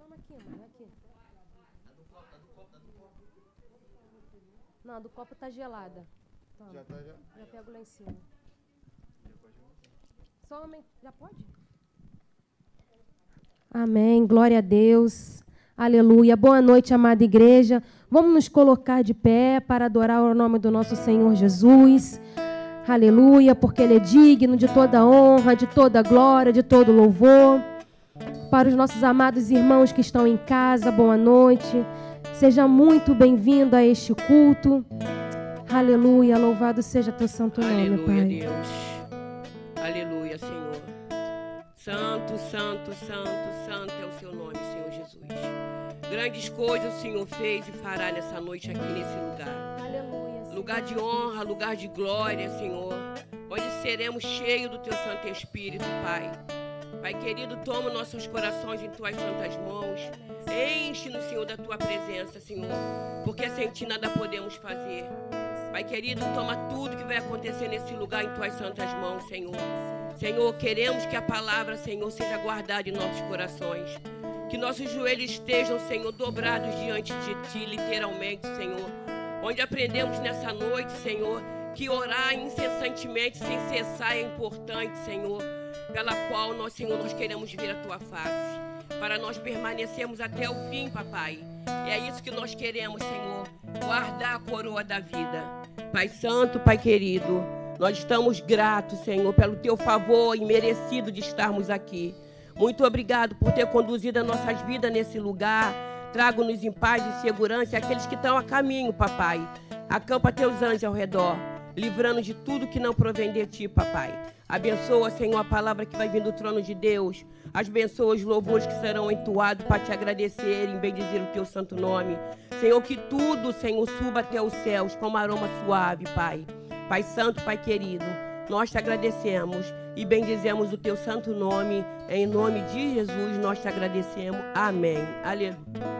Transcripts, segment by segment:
Toma aqui, mãe, aqui. Não, a do copo tá gelada. Toma. Já tá, já? Já pego lá em cima. Só homem. Já pode? Amém. Glória a Deus. Aleluia. Boa noite, amada igreja. Vamos nos colocar de pé para adorar o nome do nosso Senhor Jesus. Aleluia, porque Ele é digno de toda honra, de toda glória, de todo louvor. Para os nossos amados irmãos que estão em casa, boa noite. Seja muito bem-vindo a este culto. Aleluia, louvado seja teu santo nome, Aleluia, Pai. Deus. Aleluia, Senhor. Santo, santo, santo, santo é o seu nome, Senhor Jesus. Grandes coisas o Senhor fez e fará nessa noite aqui nesse lugar. Aleluia. Senhor. Lugar de honra, lugar de glória, Senhor. Onde seremos cheios do teu Santo Espírito, Pai. Pai querido, toma nossos corações em tuas santas mãos. Enche-nos, Senhor, da tua presença, Senhor. Porque sem ti nada podemos fazer. Pai querido, toma tudo que vai acontecer nesse lugar em tuas santas mãos, Senhor. Senhor, queremos que a palavra, Senhor, seja guardada em nossos corações. Que nossos joelhos estejam, Senhor, dobrados diante de Ti, literalmente, Senhor. Onde aprendemos nessa noite, Senhor, que orar incessantemente, sem cessar, é importante, Senhor. Pela qual nós, Senhor, nós queremos ver a Tua face. Para nós permanecermos até o fim, papai. E é isso que nós queremos, Senhor. Guardar a coroa da vida. Pai Santo, Pai querido, nós estamos gratos, Senhor, pelo teu favor imerecido de estarmos aqui. Muito obrigado por ter conduzido as nossas vidas nesse lugar. Trago-nos em paz e segurança e aqueles que estão a caminho, papai. Acampa teus anjos ao redor, livrando de tudo que não provém de ti, papai. Abençoa, Senhor, a palavra que vai vir do trono de Deus. Abençoa os louvores que serão entoados para te agradecer e bendizer o teu santo nome. Senhor, que tudo, Senhor, suba até os céus como aroma suave, Pai. Pai Santo, Pai querido, nós te agradecemos e bendizemos o teu santo nome. Em nome de Jesus, nós te agradecemos. Amém. Aleluia. Aleluia.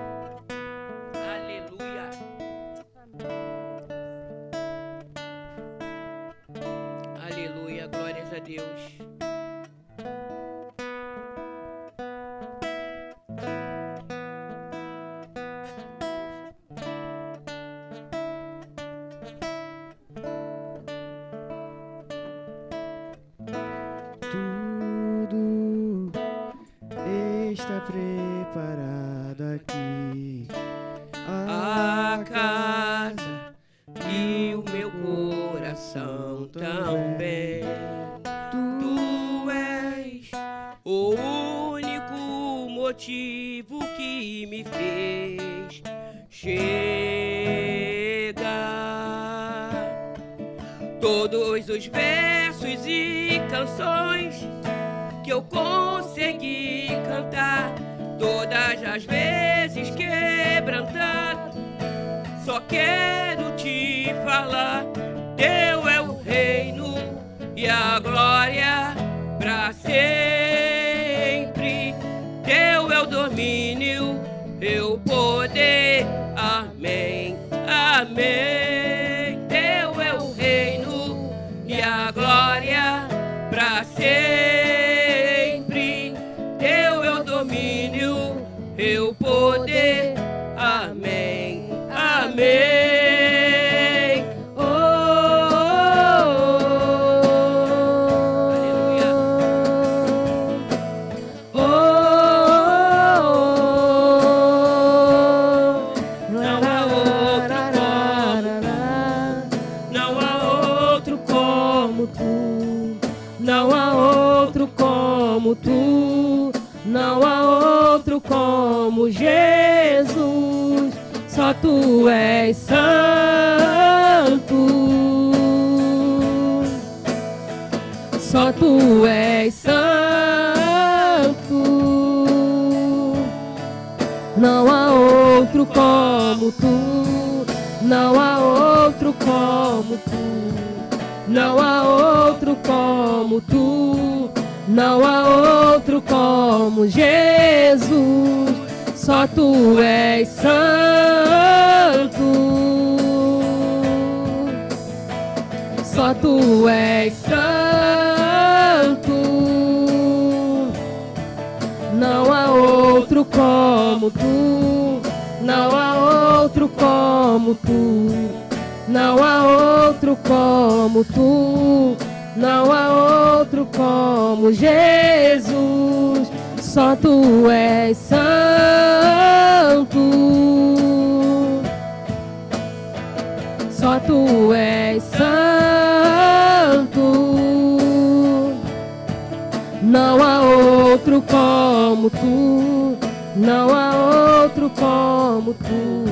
tu, não há outro como tu,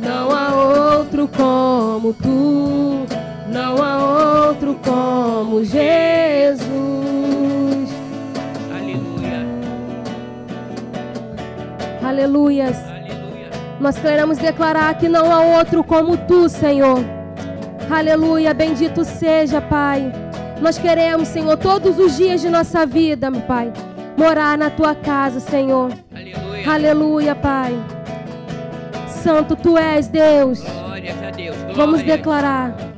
não há outro como tu, não há outro como Jesus. Aleluia. Aleluias. Aleluia. Nós queremos declarar que não há outro como tu, Senhor. Aleluia, bendito seja, Pai. Nós queremos, Senhor, todos os dias de nossa vida, meu Pai morar na tua casa, Senhor. Aleluia. Aleluia, Pai. Santo tu és, Deus. A Deus. Vamos declarar.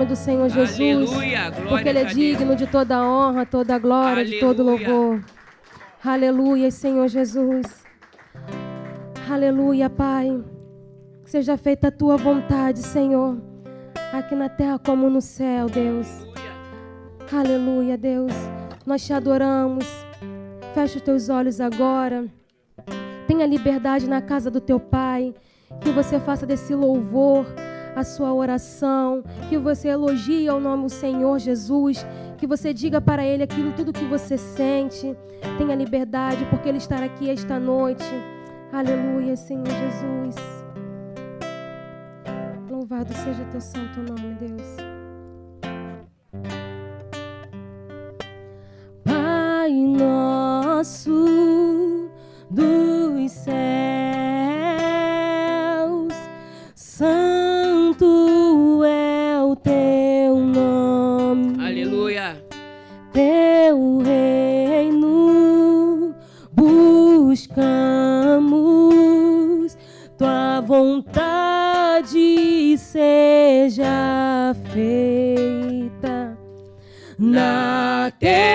nome do Senhor Jesus. Porque Ele é digno de toda a honra, toda a glória, Aleluia. de todo louvor. Aleluia, Senhor Jesus. Aleluia, Pai. Que seja feita a tua vontade, Senhor. Aqui na terra como no céu, Deus. Aleluia, Deus. Nós te adoramos. Fecha os teus olhos agora. Tenha liberdade na casa do teu Pai. Que você faça desse louvor a sua oração, que você elogie ao nome do Senhor Jesus, que você diga para Ele aquilo tudo que você sente. Tenha liberdade, porque Ele estará aqui esta noite. Aleluia, Senhor Jesus. Louvado seja teu santo nome, Deus. Pai nosso dos céus, Na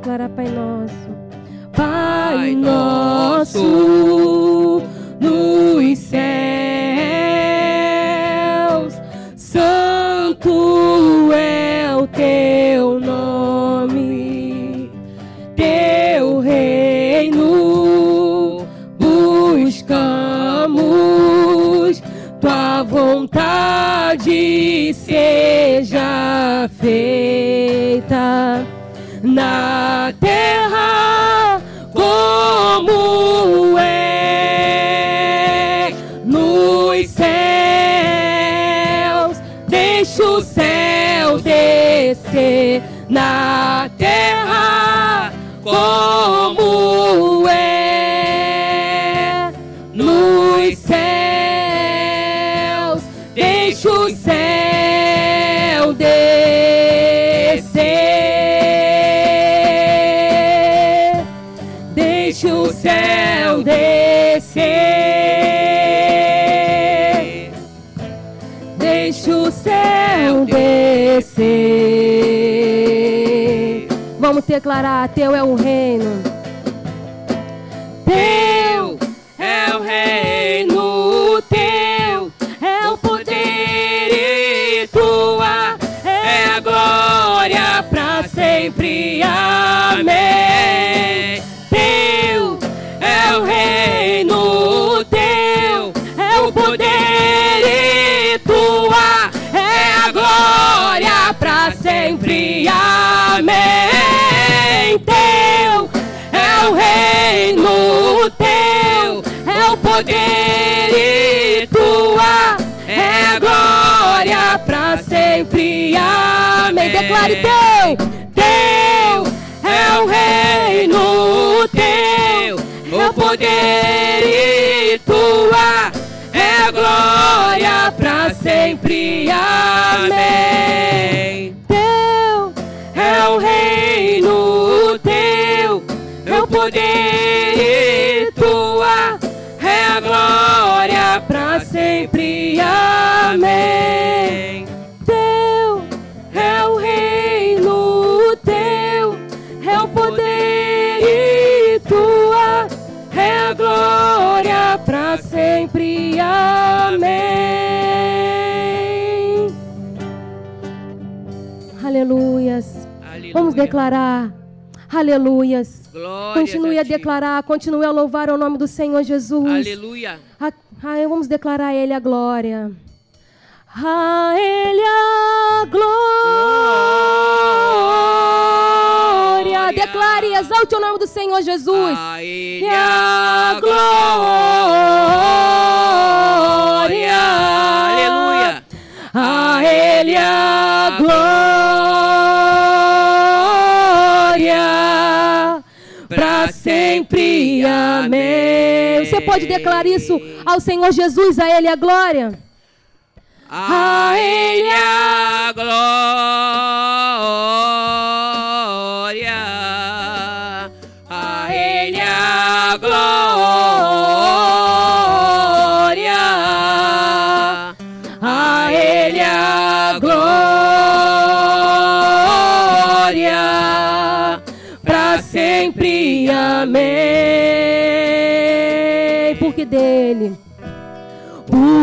declarar Pai Nosso. Pai nosso nos céus, Deixa o céu descer na terra como Vamos declarar: Teu é o reino. Teu Declare teu, teu é o reino, teu é o poder e tua é a glória para sempre. Amém. Teu é o reino, teu é o poder para sempre. Amém. Aleluias. Aleluia. Vamos declarar. Aleluias. Glórias Continue a ti. declarar, continue a louvar o nome do Senhor Jesus. Aleluia. A, a- vamos declarar a Ele a glória. A Ele a glória. Glória. Declare e exalte o nome do Senhor Jesus. A Ele a glória. Aleluia. A Ele a glória. Pra sempre. Amém. Você pode declarar isso ao Senhor Jesus, a Ele a glória. A Ele a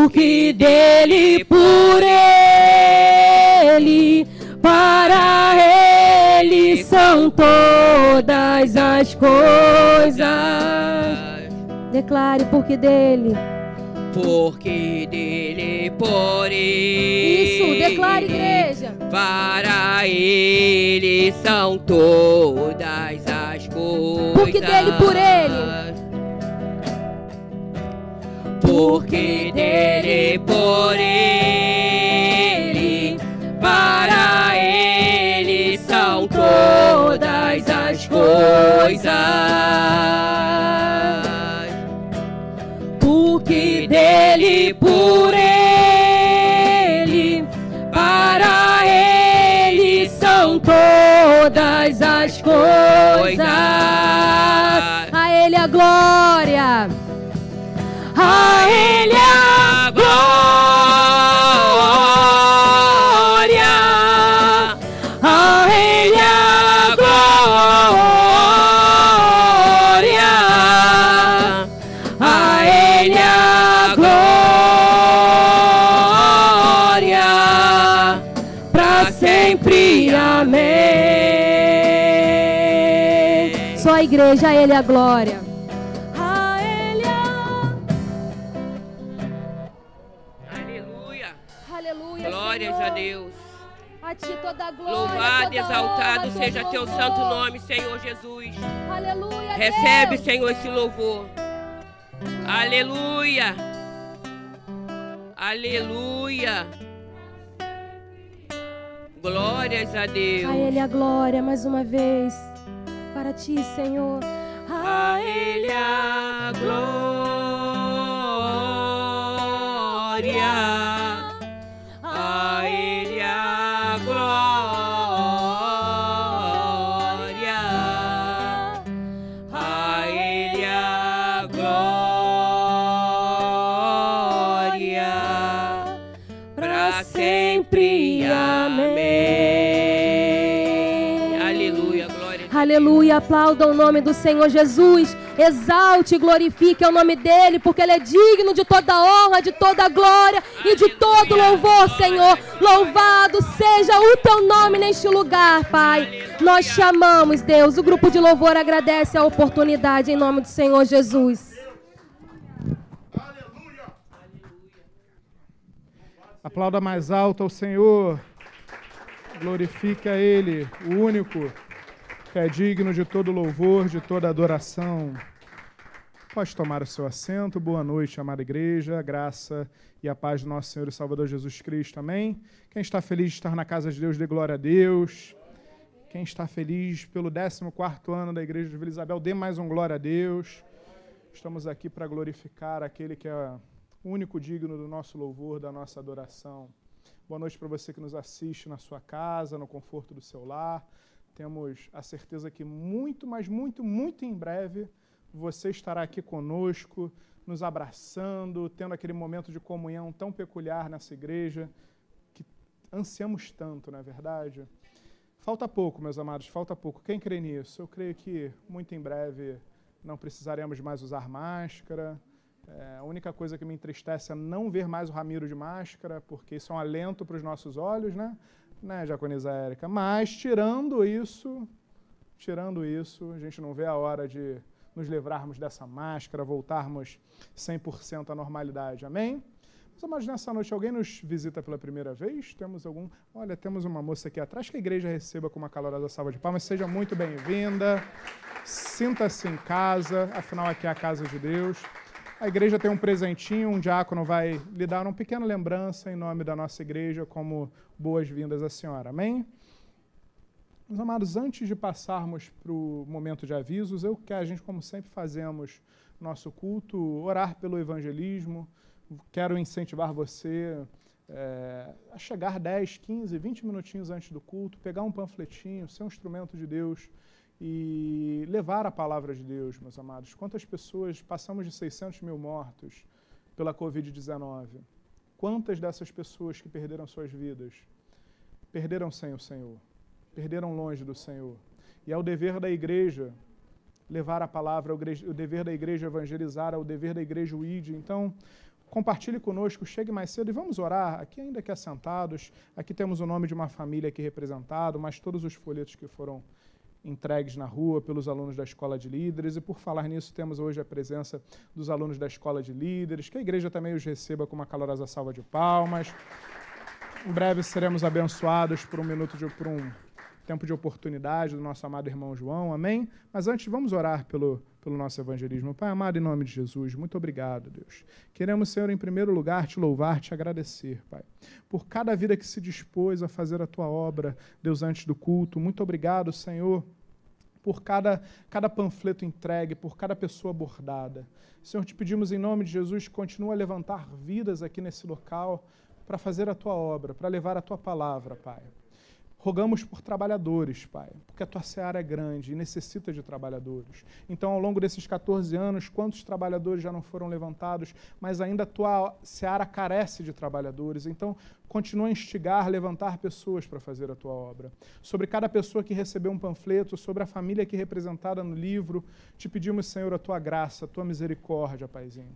Porque dele, por ele, para ele são todas as coisas. Declare, porque dele. Porque dele, por ele. Isso, declare, igreja. Para ele são todas as coisas. Porque dele, por ele. Porque dele, por ele. Para ele são todas as coisas. Porque dele, por ele. Para ele são todas as coisas. A exaltado seja teu santo nome, Senhor Jesus. Aleluia, Recebe. Senhor, esse louvor. Aleluia. Aleluia. Glórias a Deus. A ele a glória mais uma vez. Para ti, Senhor. A Ele a glória. Aleluia, aplaudam o nome do Senhor Jesus. Exalte e glorifique o nome dele, porque ele é digno de toda honra, de toda glória e de todo louvor, Senhor. Louvado seja o teu nome neste lugar, Pai. Nós chamamos, Deus. O grupo de louvor agradece a oportunidade em nome do Senhor Jesus. Aplauda mais alto ao Senhor. Glorifique a Ele, o único que é digno de todo louvor, de toda adoração. Pode tomar o seu assento. Boa noite, amada igreja. Graça e a paz do nosso Senhor e Salvador Jesus Cristo. Amém. Quem está feliz de estar na casa de Deus, dê glória a Deus. Quem está feliz pelo 14º ano da igreja de Vila Isabel, dê mais um glória a Deus. Estamos aqui para glorificar aquele que é o único digno do nosso louvor, da nossa adoração. Boa noite para você que nos assiste na sua casa, no conforto do seu lar. Temos a certeza que muito, mas muito, muito em breve você estará aqui conosco, nos abraçando, tendo aquele momento de comunhão tão peculiar nessa igreja que ansiamos tanto, não é verdade? Falta pouco, meus amados, falta pouco. Quem crê nisso? Eu creio que muito em breve não precisaremos mais usar máscara. É, a única coisa que me entristece é não ver mais o Ramiro de máscara, porque isso é um alento para os nossos olhos, né? Né, Jaconisa Érica? Mas, tirando isso, tirando isso, a gente não vê a hora de nos livrarmos dessa máscara, voltarmos 100% à normalidade. Amém? Amados, nessa noite, alguém nos visita pela primeira vez? Temos algum... Olha, temos uma moça aqui atrás que a igreja receba com uma calorosa salva de palmas. Seja muito bem-vinda. Sinta-se em casa, afinal aqui é a casa de Deus. A igreja tem um presentinho, um diácono vai lhe dar uma pequena lembrança em nome da nossa igreja, como boas-vindas à senhora. Amém? Meus amados, antes de passarmos para o momento de avisos, eu quero, a gente, como sempre fazemos nosso culto, orar pelo evangelismo. Quero incentivar você é, a chegar 10, 15, 20 minutinhos antes do culto, pegar um panfletinho, ser um instrumento de Deus e levar a palavra de Deus, meus amados. Quantas pessoas passamos de 600 mil mortos pela Covid-19? Quantas dessas pessoas que perderam suas vidas perderam sem o Senhor? Perderam longe do Senhor. E é o dever da igreja levar a palavra, o, dever da igreja evangelizar, é o dever da igreja o ide. Então, compartilhe conosco, chegue mais cedo e vamos orar, aqui ainda que assentados, aqui temos o nome de uma família aqui representado, mas todos os folhetos que foram entregues na rua pelos alunos da Escola de Líderes. E por falar nisso, temos hoje a presença dos alunos da Escola de Líderes, que a igreja também os receba com uma calorosa salva de palmas. Em breve seremos abençoados por um minuto de por um tempo de oportunidade do nosso amado irmão João. Amém? Mas antes vamos orar pelo pelo nosso evangelismo. Pai amado, em nome de Jesus, muito obrigado, Deus. Queremos, Senhor, em primeiro lugar, te louvar, te agradecer, Pai, por cada vida que se dispôs a fazer a tua obra, Deus, antes do culto. Muito obrigado, Senhor, por cada, cada panfleto entregue, por cada pessoa abordada. Senhor, te pedimos em nome de Jesus, continua a levantar vidas aqui nesse local para fazer a tua obra, para levar a tua palavra, Pai. Rogamos por trabalhadores, Pai, porque a tua seara é grande e necessita de trabalhadores. Então, ao longo desses 14 anos, quantos trabalhadores já não foram levantados, mas ainda a tua seara carece de trabalhadores. Então, continua a instigar, levantar pessoas para fazer a tua obra. Sobre cada pessoa que recebeu um panfleto, sobre a família aqui representada no livro, te pedimos, Senhor, a tua graça, a tua misericórdia, Paizinho.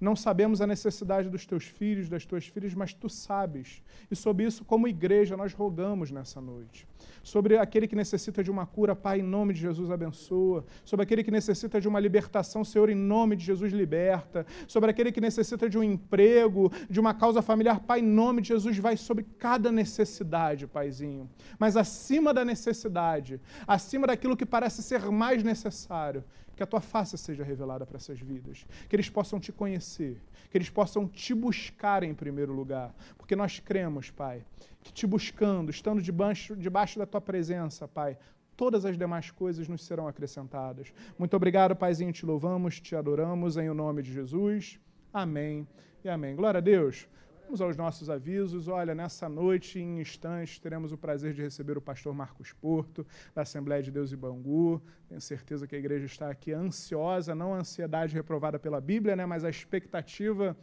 Não sabemos a necessidade dos teus filhos, das tuas filhas, mas tu sabes. E sobre isso, como igreja, nós rogamos nessa noite. Sobre aquele que necessita de uma cura, Pai, em nome de Jesus, abençoa. Sobre aquele que necessita de uma libertação, Senhor, em nome de Jesus, liberta. Sobre aquele que necessita de um emprego, de uma causa familiar, Pai, em nome de Jesus, vai sobre cada necessidade, Paizinho. Mas acima da necessidade, acima daquilo que parece ser mais necessário, que a tua face seja revelada para essas vidas, que eles possam te conhecer, que eles possam te buscar em primeiro lugar, porque nós cremos, Pai, que te buscando, estando debaixo, debaixo da tua presença, Pai, todas as demais coisas nos serão acrescentadas. Muito obrigado, Paizinho, te louvamos, te adoramos em o nome de Jesus. Amém e amém. Glória a Deus. Vamos aos nossos avisos. Olha, nessa noite, em instantes, teremos o prazer de receber o pastor Marcos Porto, da Assembleia de Deus e Bangu. Tenho certeza que a igreja está aqui ansiosa, não a ansiedade reprovada pela Bíblia, né, mas a expectativa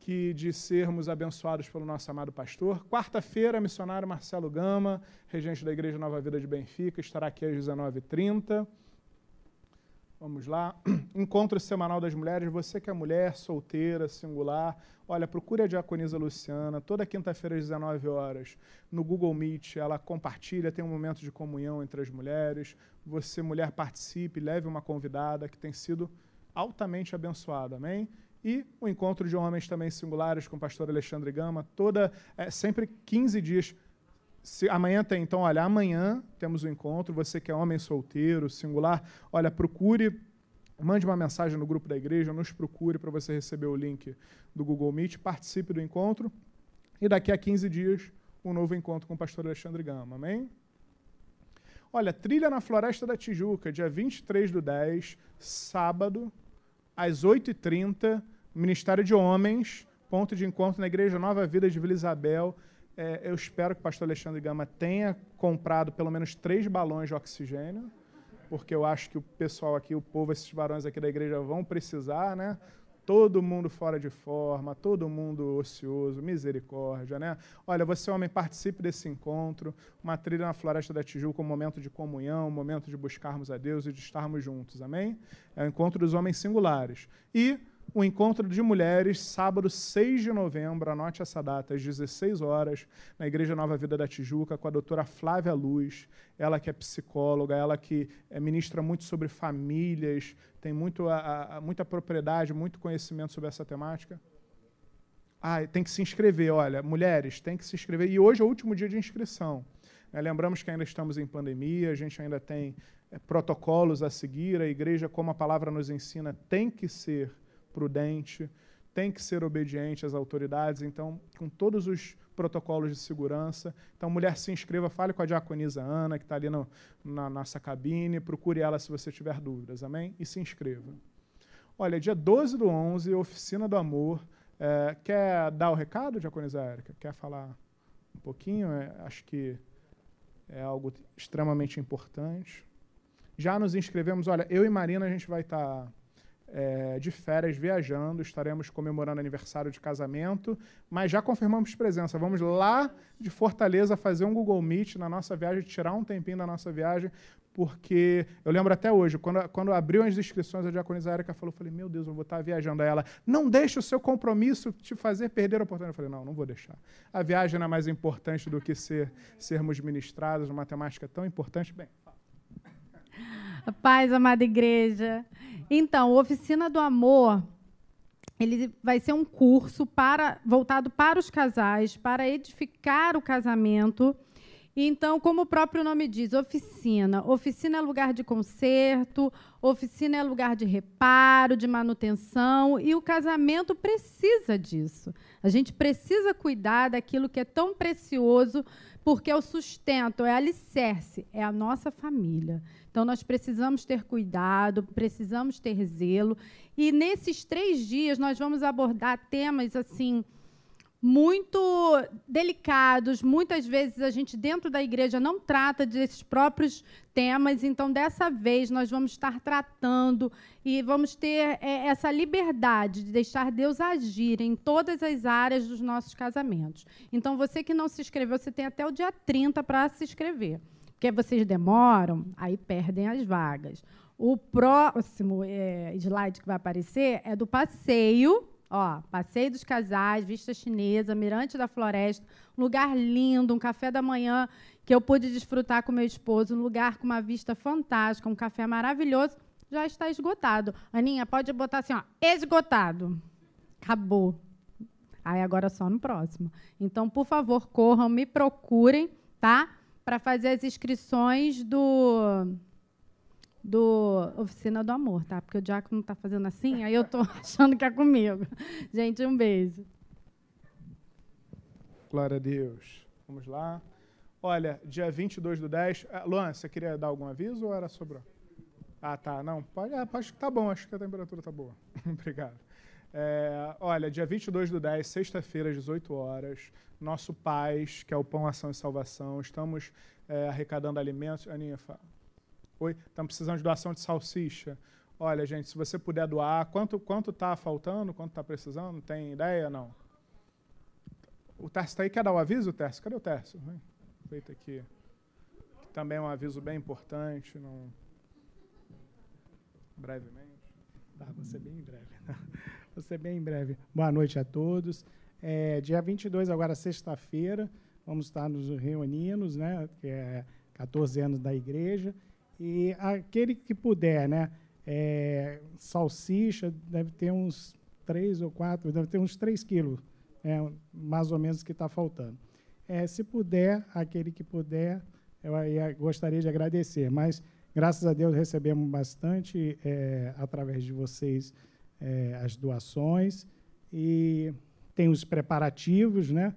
que de sermos abençoados pelo nosso amado pastor. Quarta-feira, missionário Marcelo Gama, regente da Igreja Nova Vida de Benfica, estará aqui às 19h30. Vamos lá. Encontro semanal das mulheres. Você que é mulher, solteira, singular, olha, procure a diaconisa Luciana, toda quinta-feira às 19 horas, no Google Meet. Ela compartilha, tem um momento de comunhão entre as mulheres. Você, mulher, participe, leve uma convidada que tem sido altamente abençoada. Amém? E o encontro de homens também singulares com o pastor Alexandre Gama, toda, é, sempre 15 dias se, amanhã tem, então, olha, amanhã temos um encontro. Você que é homem solteiro, singular, olha, procure, mande uma mensagem no grupo da igreja, nos procure para você receber o link do Google Meet, participe do encontro. E daqui a 15 dias, um novo encontro com o pastor Alexandre Gama. Amém? Olha, trilha na Floresta da Tijuca, dia 23 do 10, sábado, às 8h30, Ministério de Homens, ponto de encontro na Igreja Nova Vida de Vila Isabel. É, eu espero que o pastor Alexandre Gama tenha comprado pelo menos três balões de oxigênio, porque eu acho que o pessoal aqui, o povo, esses varões aqui da igreja vão precisar, né? Todo mundo fora de forma, todo mundo ocioso, misericórdia, né? Olha, você, homem, participe desse encontro, uma trilha na Floresta da Tijuca, um momento de comunhão, um momento de buscarmos a Deus e de estarmos juntos, amém? É o encontro dos homens singulares. E o encontro de mulheres, sábado 6 de novembro, anote essa data, às 16 horas, na Igreja Nova Vida da Tijuca, com a doutora Flávia Luz, ela que é psicóloga, ela que é, ministra muito sobre famílias, tem muito, a, a, muita propriedade, muito conhecimento sobre essa temática. Ah, tem que se inscrever, olha, mulheres, tem que se inscrever. E hoje é o último dia de inscrição. É, lembramos que ainda estamos em pandemia, a gente ainda tem é, protocolos a seguir, a igreja, como a palavra nos ensina, tem que ser prudente, tem que ser obediente às autoridades, então, com todos os protocolos de segurança. Então, mulher, se inscreva, fale com a diaconisa Ana, que está ali no, na nossa cabine, procure ela se você tiver dúvidas, amém? E se inscreva. Olha, dia 12 do 11, Oficina do Amor. É, quer dar o recado, diaconisa Érica? Quer falar um pouquinho? É, acho que é algo extremamente importante. Já nos inscrevemos, olha, eu e Marina, a gente vai estar... Tá é, de férias viajando, estaremos comemorando aniversário de casamento, mas já confirmamos presença. Vamos lá de Fortaleza fazer um Google Meet na nossa viagem, tirar um tempinho da nossa viagem, porque eu lembro até hoje, quando, quando abriu as inscrições, a diaconisa Érica falou, falei, meu Deus, eu vou estar viajando. Aí ela, não deixe o seu compromisso te fazer perder a oportunidade. Eu falei, não, não vou deixar. A viagem é mais importante do que ser, sermos ministrados, uma temática tão importante. Bem, Paz, amada igreja. Então, Oficina do Amor, ele vai ser um curso para voltado para os casais, para edificar o casamento. Então, como o próprio nome diz, oficina. Oficina é lugar de conserto, oficina é lugar de reparo, de manutenção, e o casamento precisa disso. A gente precisa cuidar daquilo que é tão precioso, porque é o sustento, é alicerce, é a nossa família. Então, nós precisamos ter cuidado, precisamos ter zelo. E nesses três dias, nós vamos abordar temas assim muito delicados. Muitas vezes a gente dentro da igreja não trata desses próprios temas, então dessa vez nós vamos estar tratando e vamos ter é, essa liberdade de deixar Deus agir em todas as áreas dos nossos casamentos. Então você que não se inscreveu, você tem até o dia 30 para se inscrever porque vocês demoram, aí perdem as vagas. O próximo é, slide que vai aparecer é do passeio, ó, passeio dos casais, vista chinesa, mirante da floresta, um lugar lindo, um café da manhã que eu pude desfrutar com meu esposo, um lugar com uma vista fantástica, um café maravilhoso, já está esgotado. Aninha, pode botar assim, ó, esgotado. Acabou. Aí agora só no próximo. Então, por favor, corram, me procurem, tá? para fazer as inscrições do do Oficina do Amor, tá? Porque o Diácono está fazendo assim, aí eu estou achando que é comigo. Gente, um beijo. Glória a Deus. Vamos lá. Olha, dia 22 do 10. Ah, Luan, você queria dar algum aviso ou era sobre. Ah, tá. Não, pode, é, acho que tá bom, acho que a temperatura tá boa. Obrigado. É, olha, dia 22 do 10, sexta-feira, às 18 horas, nosso Paz, que é o Pão, Ação e Salvação. Estamos é, arrecadando alimentos. Aninha, fala. Oi? Estamos precisando de doação de salsicha. Olha, gente, se você puder doar, quanto quanto está faltando, quanto está precisando? Tem ideia? Não. O Tércio está aí. Quer dar o aviso, Tércio? Cadê o Tércio? Feito aqui. Também é um aviso bem importante. Não... Brevemente. Tá, vou ser bem breve. vou ser bem breve. Boa noite a todos. É, dia 22, agora sexta-feira, vamos estar nos reunindo, né, que é 14 anos da igreja. E aquele que puder, né, é, salsicha, deve ter uns 3 ou 4, deve ter uns 3 quilos, é, mais ou menos, que está faltando. É, se puder, aquele que puder, eu, eu gostaria de agradecer. Mas, graças a Deus, recebemos bastante, é, através de vocês, é, as doações. E tem os preparativos, né?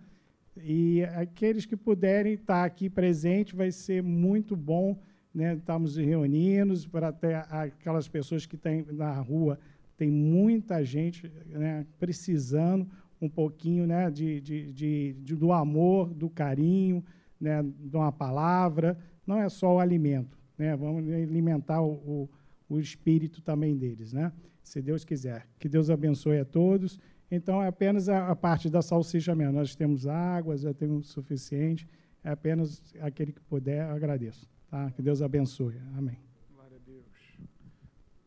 E aqueles que puderem estar aqui presente vai ser muito bom, né? Estamos reunindo para até aquelas pessoas que estão na rua, tem muita gente né, precisando um pouquinho né, de, de, de, de, do amor, do carinho, né, de uma palavra. Não é só o alimento, né? Vamos alimentar o, o, o espírito também deles, né? Se Deus quiser. Que Deus abençoe a todos. Então, é apenas a, a parte da salsicha mesmo. Nós temos água, já temos o suficiente. É apenas aquele que puder, agradeço. Tá? Que Deus abençoe. Amém. Glória a Deus.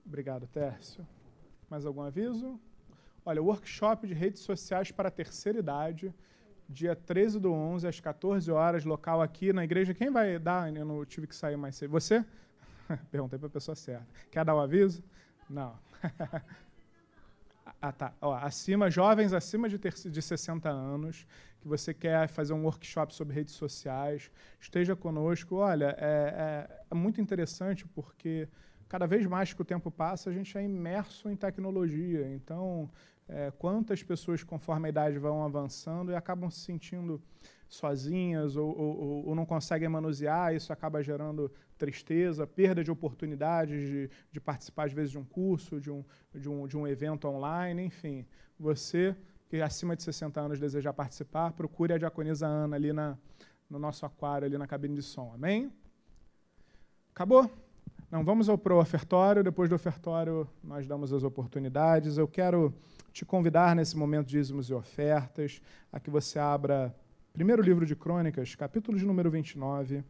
Obrigado, Tércio. Mais algum aviso? Olha, workshop de redes sociais para a terceira idade, dia 13 do 11, às 14 horas, local aqui na igreja. Quem vai dar? Eu não tive que sair mais cedo. Você? Perguntei para a pessoa certa. Quer dar o aviso? Não. Ah, tá. Ó, acima, jovens acima de, ter, de 60 anos, que você quer fazer um workshop sobre redes sociais, esteja conosco. Olha, é, é, é muito interessante porque cada vez mais que o tempo passa, a gente é imerso em tecnologia. Então, é, quantas pessoas, conforme a idade vão avançando, e acabam se sentindo sozinhas ou, ou, ou, não conseguem manusear, isso acaba gerando tristeza, perda de oportunidades de, de, participar, às vezes, de um curso, de um, de, um, de um evento online, enfim. Você que acima de 60 anos desejar participar, procure a diaconisa Ana ali na, no nosso aquário, ali na cabine de som. Amém? Acabou? Não, vamos ao pro ofertório, depois do ofertório nós damos as oportunidades. Eu quero te convidar nesse momento de dízimos e ofertas a que você abra primeiro livro de Crônicas, capítulo de número 29,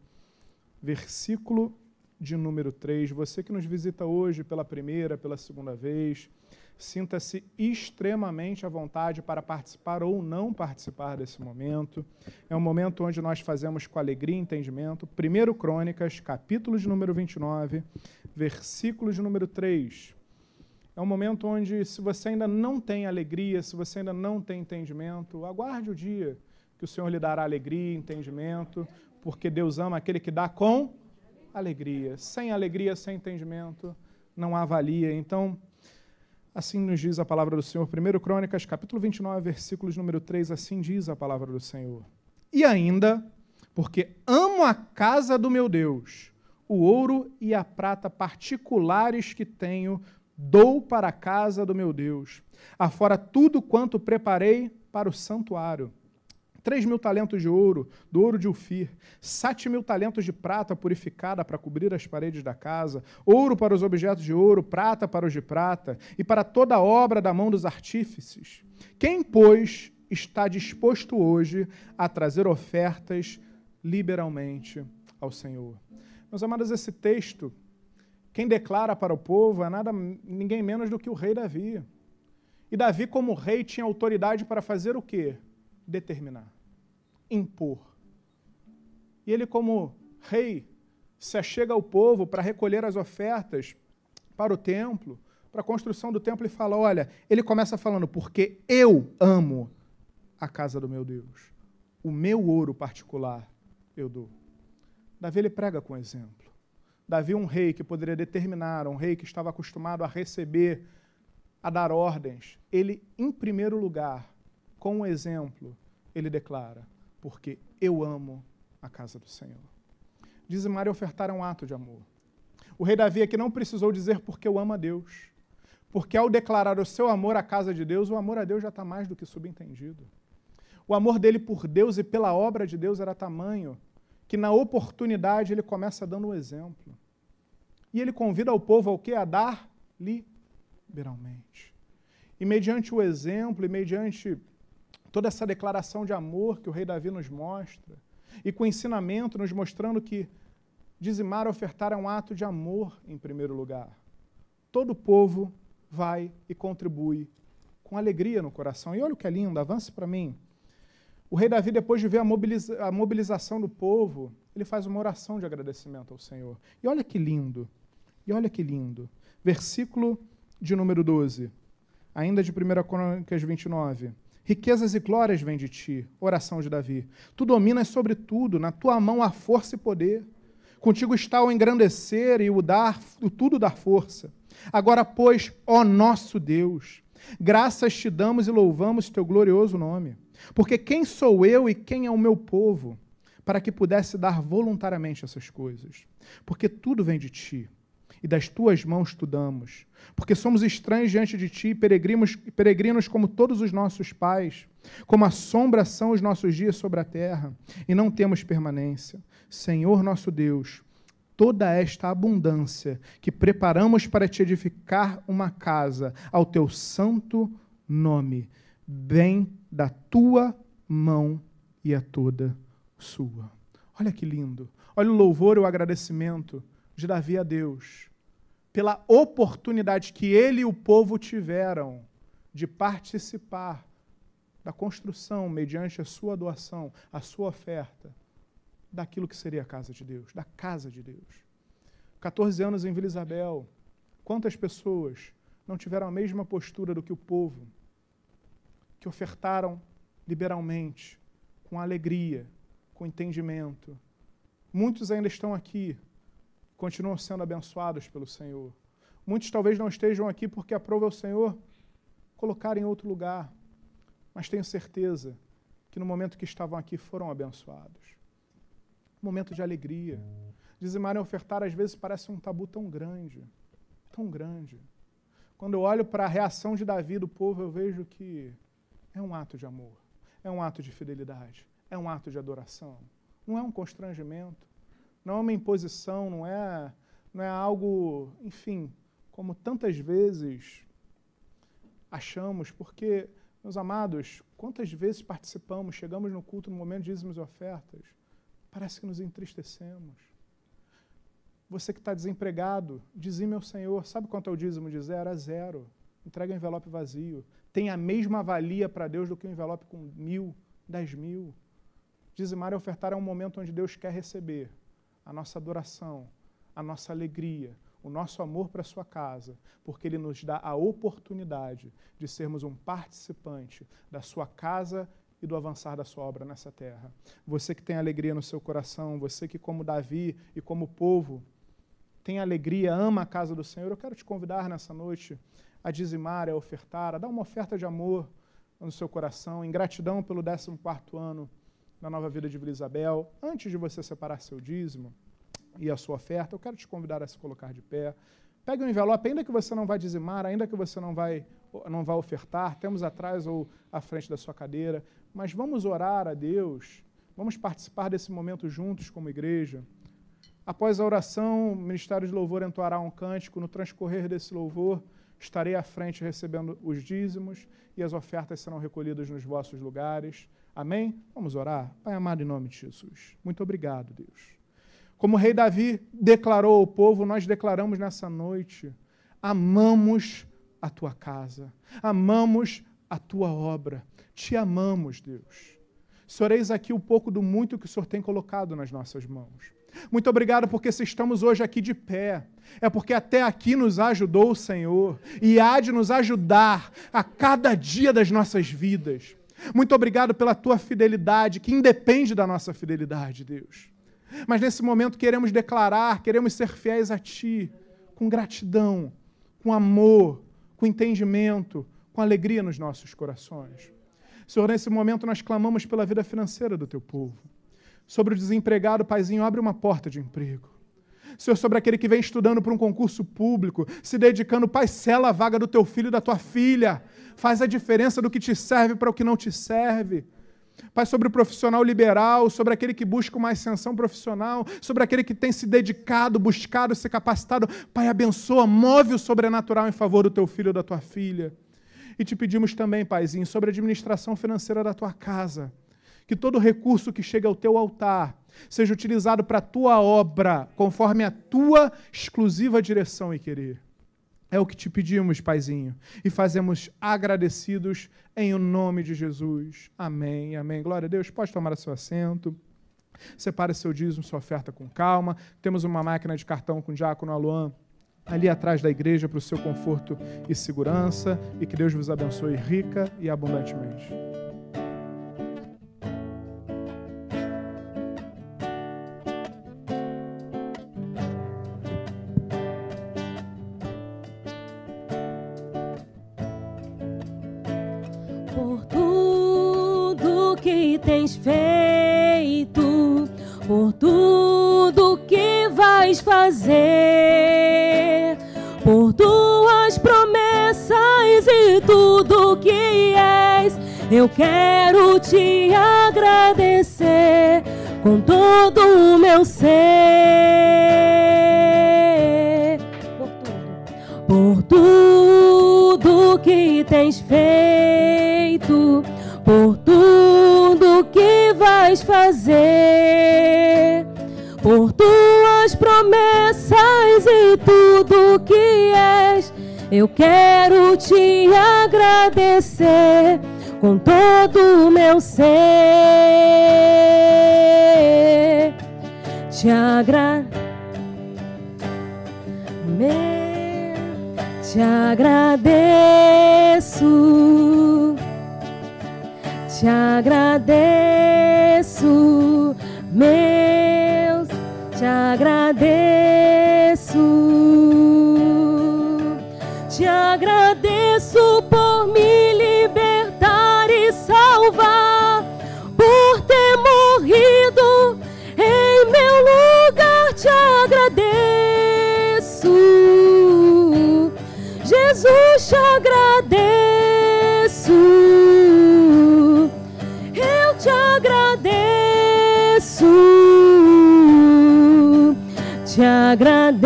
versículo de número 3. Você que nos visita hoje pela primeira, pela segunda vez, sinta-se extremamente à vontade para participar ou não participar desse momento. É um momento onde nós fazemos com alegria e entendimento. Primeiro Crônicas, capítulo de número 29, versículo de número 3. É um momento onde, se você ainda não tem alegria, se você ainda não tem entendimento, aguarde o dia que o Senhor lhe dará alegria e entendimento, porque Deus ama aquele que dá com alegria. Sem alegria, sem entendimento, não há valia. Então, assim nos diz a palavra do Senhor. 1 Crônicas, capítulo 29, versículos número 3, assim diz a palavra do Senhor. E ainda, porque amo a casa do meu Deus, o ouro e a prata particulares que tenho, dou para a casa do meu Deus, afora tudo quanto preparei para o santuário 3 mil talentos de ouro, do ouro de Ufir, 7 mil talentos de prata purificada para cobrir as paredes da casa, ouro para os objetos de ouro, prata para os de prata, e para toda a obra da mão dos artífices. Quem, pois, está disposto hoje a trazer ofertas liberalmente ao Senhor? Meus amados, esse texto, quem declara para o povo é nada ninguém menos do que o rei Davi. E Davi, como rei, tinha autoridade para fazer o quê? Determinar impor. E ele, como rei, se achega ao povo para recolher as ofertas para o templo, para a construção do templo, e fala: Olha, ele começa falando, porque eu amo a casa do meu Deus. O meu ouro particular eu dou. Davi ele prega com exemplo. Davi, um rei que poderia determinar, um rei que estava acostumado a receber, a dar ordens, ele, em primeiro lugar, com o exemplo, ele declara: porque eu amo a casa do Senhor. Dizimar e ofertar um ato de amor. O rei Davi aqui não precisou dizer porque eu amo a Deus. Porque ao declarar o seu amor à casa de Deus, o amor a Deus já está mais do que subentendido. O amor dele por Deus e pela obra de Deus era tamanho que na oportunidade ele começa dando um exemplo. E ele convida o povo ao que? A dar liberalmente. E mediante o exemplo, e mediante toda essa declaração de amor que o rei Davi nos mostra, e com o ensinamento nos mostrando que dizimar ofertar é um ato de amor em primeiro lugar. Todo o povo vai e contribui com alegria no coração. E olha o que é lindo, avance para mim. O rei Davi, depois de ver a, mobiliza a mobilização do povo, ele faz uma oração de agradecimento ao Senhor. E olha que lindo, e olha que lindo. Versículo de número 12, ainda de 1 Crônicas 29. Riquezas e glórias vêm de ti, oração de Davi. Tu dominas sobre tudo, na tua mão há força e poder. Contigo está o engrandecer e o dar, o tudo dar força. Agora, pois, ó nosso Deus, graças te damos e louvamos teu glorioso nome. Porque quem sou eu e quem é o meu povo, para que pudesse dar voluntariamente essas coisas? Porque tudo vem de ti e das tuas mãos tu damos. Porque somos estranhos diante de ti, peregrinos, peregrinos como todos os nossos pais, como a sombra são os nossos dias sobre a terra, e não temos permanência. Senhor nosso Deus, toda esta abundância que preparamos para te edificar uma casa ao teu santo nome, vem da tua mão e a toda sua. Olha que lindo. Olha o louvor e o agradecimento de Davi a Deus pela oportunidade que ele e o povo tiveram de participar da construção, mediante a sua doação, a sua oferta, daquilo que seria a casa de Deus, da casa de Deus. 14 anos em Vila Isabel, quantas pessoas não tiveram a mesma postura do que o povo, que ofertaram liberalmente, com alegria, com entendimento. Muitos ainda estão aqui continuam sendo abençoados pelo Senhor. Muitos talvez não estejam aqui porque aprova o Senhor colocar em outro lugar, mas tenho certeza que no momento que estavam aqui foram abençoados. Um momento de alegria. Dizimar e ofertar às vezes parece um tabu tão grande, tão grande. Quando eu olho para a reação de Davi do povo, eu vejo que é um ato de amor, é um ato de fidelidade, é um ato de adoração. Não é um constrangimento, não é uma imposição, não é, não é algo, enfim, como tantas vezes achamos, porque, meus amados, quantas vezes participamos, chegamos no culto no momento de dízimos e ofertas, parece que nos entristecemos. Você que está desempregado, dizime ao Senhor, sabe quanto é o dízimo de zero? É zero. Entrega envelope vazio. Tem a mesma valia para Deus do que um envelope com mil, dez mil. Dizimar e ofertar é um momento onde Deus quer receber a nossa adoração, a nossa alegria, o nosso amor para a sua casa, porque Ele nos dá a oportunidade de sermos um participante da sua casa e do avançar da sua obra nessa terra. Você que tem alegria no seu coração, você que, como Davi e como povo, tem alegria, ama a casa do Senhor, eu quero te convidar nessa noite a dizimar, a ofertar, a dar uma oferta de amor no seu coração, em gratidão pelo 14 ano da nova vida de Vila Isabel. Antes de você separar seu dízimo e a sua oferta, eu quero te convidar a se colocar de pé. Pegue um envelope, ainda que você não vá dizimar, ainda que você não vai, não vá ofertar, temos atrás ou à frente da sua cadeira, mas vamos orar a Deus, vamos participar desse momento juntos como igreja. Após a oração, o Ministério de Louvor entoará um cântico. No transcorrer desse louvor, estarei à frente recebendo os dízimos e as ofertas serão recolhidas nos vossos lugares. Amém? Vamos orar? Pai amado, em nome de Jesus. Muito obrigado, Deus. Como o rei Davi declarou ao povo, nós declaramos nessa noite: amamos a tua casa, amamos a tua obra, te amamos, Deus. Senhor, eis aqui um pouco do muito que o Senhor tem colocado nas nossas mãos. Muito obrigado porque se estamos hoje aqui de pé, é porque até aqui nos ajudou o Senhor e há de nos ajudar a cada dia das nossas vidas. Muito obrigado pela tua fidelidade, que independe da nossa fidelidade, Deus. Mas nesse momento queremos declarar, queremos ser fiéis a Ti, com gratidão, com amor, com entendimento, com alegria nos nossos corações. Senhor, nesse momento nós clamamos pela vida financeira do Teu povo sobre o desempregado, Paizinho, abre uma porta de emprego. Senhor, sobre aquele que vem estudando para um concurso público, se dedicando, Pai, sela a vaga do teu filho e da tua filha. Faz a diferença do que te serve para o que não te serve. Pai, sobre o profissional liberal, sobre aquele que busca uma ascensão profissional, sobre aquele que tem se dedicado, buscado, se capacitado. Pai, abençoa, move o sobrenatural em favor do teu filho ou da tua filha. E te pedimos também, Paizinho, sobre a administração financeira da tua casa que todo recurso que chega ao teu altar seja utilizado para a tua obra, conforme a tua exclusiva direção e querer. É o que te pedimos, Paizinho, e fazemos agradecidos em o nome de Jesus. Amém, amém. Glória a Deus. Pode tomar seu assento. Separe seu dízimo, sua oferta com calma. Temos uma máquina de cartão com o diácono Aluan ali atrás da igreja para o seu conforto e segurança. E que Deus vos abençoe rica e abundantemente. Eu quero te agradecer com todo o meu ser. Por tudo, por tudo que tens feito, por tudo que vais fazer, por tuas promessas e tudo que és. Eu quero te agradecer com todo o meu ser. Te agradeço. Te agradeço te agradeço, meus, te agradeço, te agradeço agradeço eu te agradeço, te agradeço.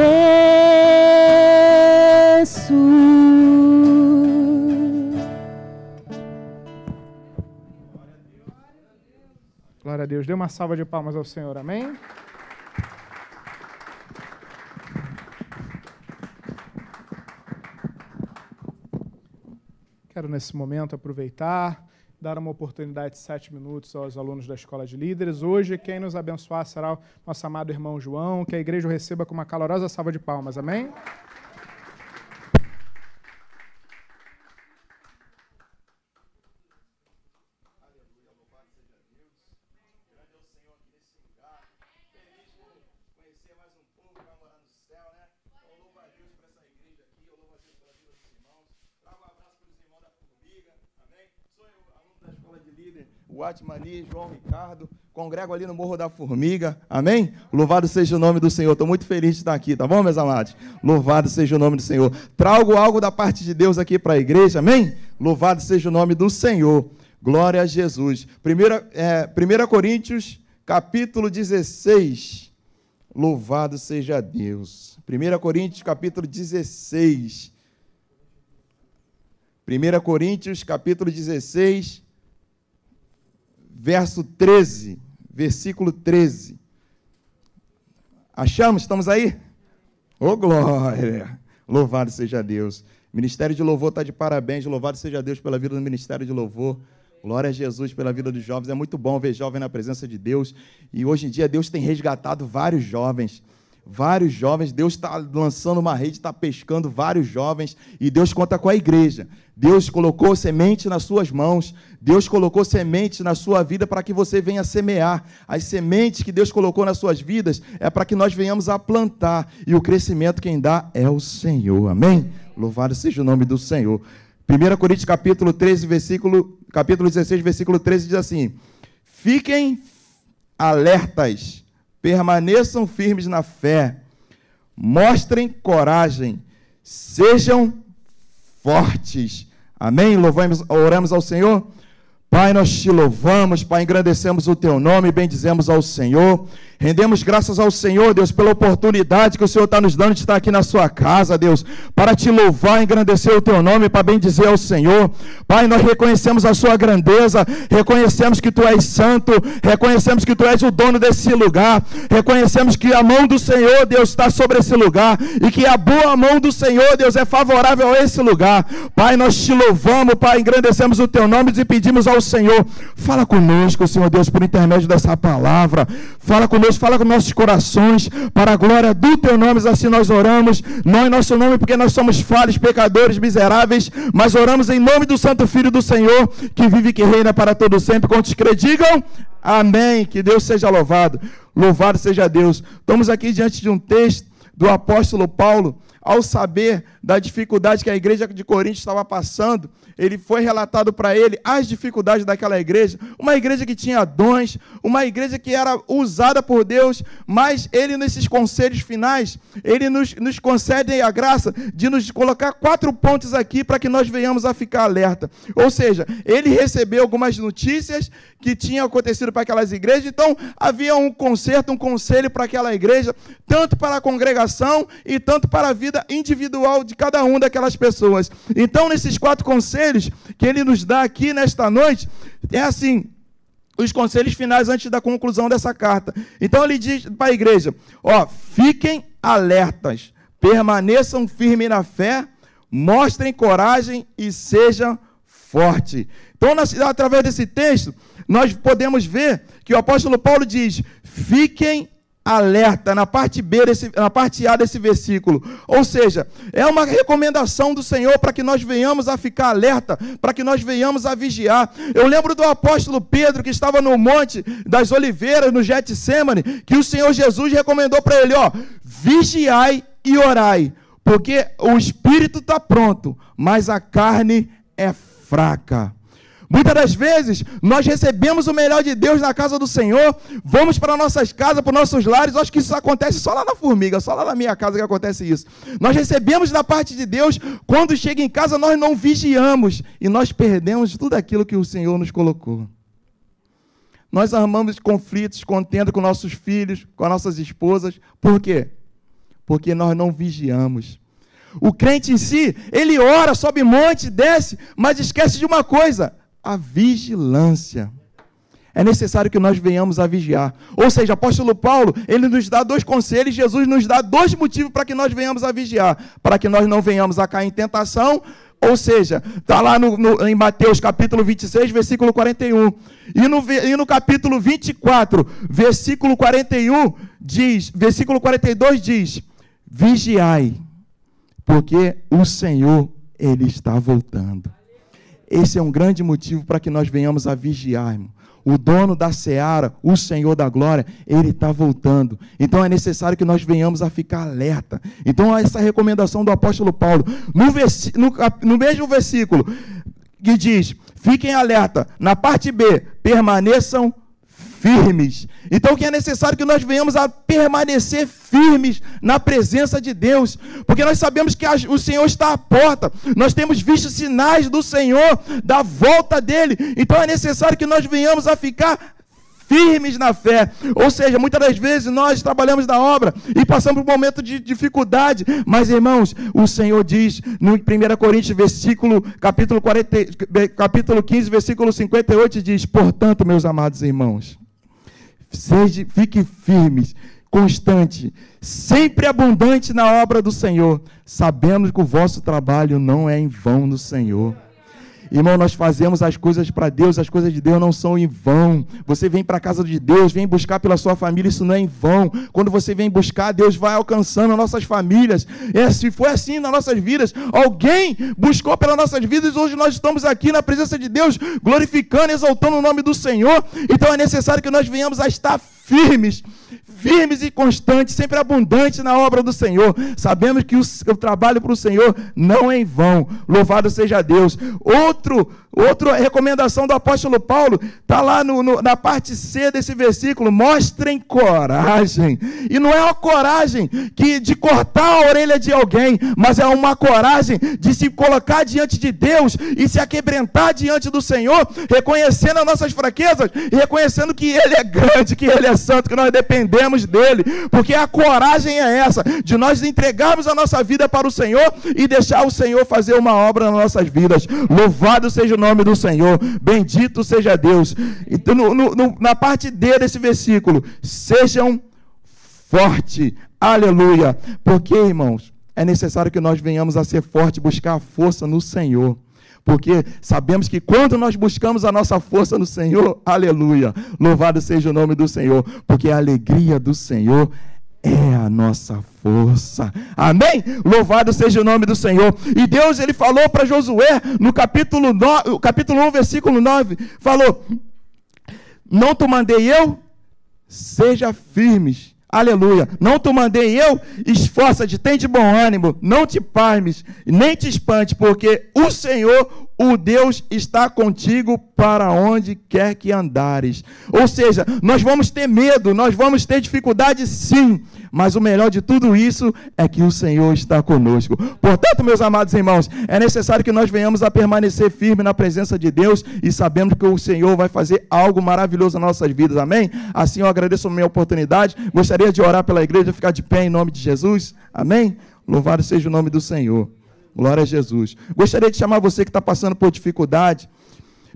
Glória a Deus. Dê uma salva de palmas ao Senhor. Amém? Quero, nesse momento, aproveitar, dar uma oportunidade de sete minutos aos alunos da Escola de Líderes. Hoje, quem nos abençoar será o nosso amado irmão João, que a igreja o receba com uma calorosa salva de palmas. Amém? O Atmani, João Ricardo, congrego ali no Morro da Formiga, amém? Louvado seja o nome do Senhor, estou muito feliz de estar aqui, tá bom, meus amados? Louvado seja o nome do Senhor. Trago algo da parte de Deus aqui para a igreja, amém? Louvado seja o nome do Senhor, glória a Jesus. 1 é, 1 Coríntios, capítulo 16, louvado seja Deus. 1 Coríntios, capítulo 16. 1 Coríntios, capítulo 16, verso 13, versículo 13. Achamos? Estamos aí? Ô oh, glória! Louvado seja Deus. Ministério de Louvor está de parabéns. Louvado seja Deus pela vida do Ministério de Louvor. Glória a Jesus pela vida dos jovens. É muito bom ver jovem na presença de Deus. E hoje em dia Deus tem resgatado vários jovens vários jovens, Deus está lançando uma rede, está pescando vários jovens, e Deus conta com a igreja. Deus colocou semente nas suas mãos, Deus colocou semente na sua vida para que você venha semear. As sementes que Deus colocou nas suas vidas é para que nós venhamos a plantar, e o crescimento quem dá é o Senhor. Amém? Louvado seja o nome do Senhor. 1 Coríntios capítulo 13, versículo, capítulo 16, versículo 13 diz assim: Fiquem alertas permaneçam firmes na fé, mostrem coragem, sejam fortes. Amém? Louvamos, oramos ao Senhor. Pai, nós te louvamos, Pai, engrandecemos o teu nome, bendizemos ao Senhor. Rendemos graças ao Senhor, Deus, pela oportunidade que o Senhor está nos dando de estar aqui na sua casa, Deus, para te louvar, engrandecer o teu nome, para bendizer ao Senhor. Pai, nós reconhecemos a sua grandeza, reconhecemos que tu és santo, reconhecemos que tu és o dono desse lugar, reconhecemos que a mão do Senhor, Deus, está sobre esse lugar e que a boa mão do Senhor, Deus, é favorável a esse lugar. Pai, nós te louvamos, Pai, engrandecemos o teu nome e pedimos ao Senhor, fala conosco, Senhor Deus, por intermédio dessa palavra, fala conosco Deus, fala com nossos corações, para a glória do teu nome, assim nós oramos, não em nosso nome, porque nós somos falhos, pecadores, miseráveis, mas oramos em nome do Santo Filho do Senhor, que vive e que reina para todo sempre. Quantos crê, digam amém, que Deus seja louvado, louvado seja Deus. Estamos aqui diante de um texto do apóstolo Paulo, ao saber da dificuldade que a igreja de Corinto estava passando, ele foi relatado para ele as dificuldades daquela igreja, uma igreja que tinha dons, uma igreja que era usada por Deus, mas ele nesses conselhos finais, ele nos, nos concede a graça de nos colocar quatro pontos aqui para que nós venhamos a ficar alerta. Ou seja, ele recebeu algumas notícias que tinham acontecido para aquelas igrejas, então havia um conserto, um conselho para aquela igreja, tanto para a congregação e tanto para a vida individual de cada uma daquelas pessoas. Então, nesses quatro conselhos, conselhos que ele nos dá aqui nesta noite é assim: os conselhos finais antes da conclusão dessa carta. Então ele diz para a igreja: ó, fiquem alertas, permaneçam firmes na fé, mostrem coragem e sejam fortes. Então, através desse texto, nós podemos ver que o apóstolo Paulo diz: fiquem alerta na parte B desse, na parte A desse versículo. Ou seja, é uma recomendação do Senhor para que nós venhamos a ficar alerta, para que nós venhamos a vigiar. Eu lembro do apóstolo Pedro que estava no monte das oliveiras no Getsemane, que o Senhor Jesus recomendou para ele, ó, vigiai e orai, porque o espírito está pronto, mas a carne é fraca. Muitas das vezes, nós recebemos o melhor de Deus na casa do Senhor, vamos para nossas casas, para nossos lares. Acho que isso acontece só lá na formiga, só lá na minha casa que acontece isso. Nós recebemos da parte de Deus, quando chega em casa, nós não vigiamos e nós perdemos tudo aquilo que o Senhor nos colocou. Nós armamos conflitos, contendo com nossos filhos, com nossas esposas. Por quê? Porque nós não vigiamos. O crente em si, ele ora, sobe monte, desce, mas esquece de uma coisa: a vigilância. É necessário que nós venhamos a vigiar. Ou seja, apóstolo Paulo, ele nos dá dois conselhos, Jesus nos dá dois motivos para que nós venhamos a vigiar, para que nós não venhamos a cair em tentação, ou seja, está lá no, no, em Mateus capítulo 26, versículo 41. E no, e no capítulo 24, versículo 41, diz, versículo 42 diz: Vigiai, porque o Senhor, Ele está voltando. Esse é um grande motivo para que nós venhamos a vigiar, irmão. O dono da seara, o Senhor da glória, ele está voltando. Então é necessário que nós venhamos a ficar alerta. Então, essa recomendação do apóstolo Paulo, no, no, no mesmo versículo, que diz: fiquem alerta. Na parte B, permaneçam firmes. Então, que é necessário que nós venhamos a permanecer firmes na presença de Deus, porque nós sabemos que o Senhor está à porta, nós temos visto sinais do Senhor, da volta dele, então é necessário que nós venhamos a ficar firmes na fé. Ou seja, muitas das vezes nós trabalhamos na obra e passamos por um momento de dificuldade, mas irmãos, o Senhor diz no 1 Coríntios, versículo, capítulo, 40, capítulo 15, versículo 58, diz: Portanto, meus amados irmãos, Seja, fique firmes, constante, sempre abundante na obra do Senhor. Sabemos que o vosso trabalho não é em vão no Senhor. Irmão, nós fazemos as coisas para Deus, as coisas de Deus não são em vão. Você vem para a casa de Deus, vem buscar pela sua família, isso não é em vão. Quando você vem buscar, Deus vai alcançando nossas famílias. É, se foi assim nas nossas vidas, alguém buscou pelas nossas vidas, hoje nós estamos aqui na presença de Deus, glorificando, exaltando o nome do Senhor. Então é necessário que nós venhamos a estar firmes e constantes, sempre abundantes na obra do Senhor. Sabemos que o, o trabalho para o Senhor não é em vão. Louvado seja Deus. Outro Outra recomendação do apóstolo Paulo está lá no, no, na parte C desse versículo: mostrem coragem. E não é uma coragem que de cortar a orelha de alguém, mas é uma coragem de se colocar diante de Deus e se aquebrentar diante do Senhor, reconhecendo as nossas fraquezas e reconhecendo que Ele é grande, que Ele é santo, que nós dependemos dEle. Porque a coragem é essa, de nós entregarmos a nossa vida para o Senhor e deixar o Senhor fazer uma obra nas nossas vidas. Louvado seja o nome do Senhor. Bendito seja Deus. Então, no, no, na parte D desse versículo, sejam fortes. Aleluia. Porque, irmãos, é necessário que nós venhamos a ser fortes, buscar a força no Senhor. Porque sabemos que quando nós buscamos a nossa força no Senhor, aleluia, louvado seja o nome do Senhor, porque a alegria do Senhor é a nossa força. Amém? Louvado seja o nome do Senhor. E Deus ele falou para Josué no capítulo 9, capítulo 1, versículo 9, falou: Não te mandei eu, seja firmes. Aleluia. Não te mandei eu, esforça-te, tem de bom ânimo, não te parmes, nem te espante, porque o Senhor, o Deus, está contigo para onde quer que andares. Ou seja, nós vamos ter medo, nós vamos ter dificuldade sim, mas o melhor de tudo isso é que o Senhor está conosco. Portanto, meus amados irmãos, é necessário que nós venhamos a permanecer firme na presença de Deus e sabendo que o Senhor vai fazer algo maravilhoso nas nossas vidas. Amém? Assim eu agradeço a minha oportunidade. Gostaria de orar pela igreja, ficar de pé em nome de Jesus. Amém? Louvado seja o nome do Senhor. Glória a Jesus. Gostaria de chamar você que está passando por dificuldade,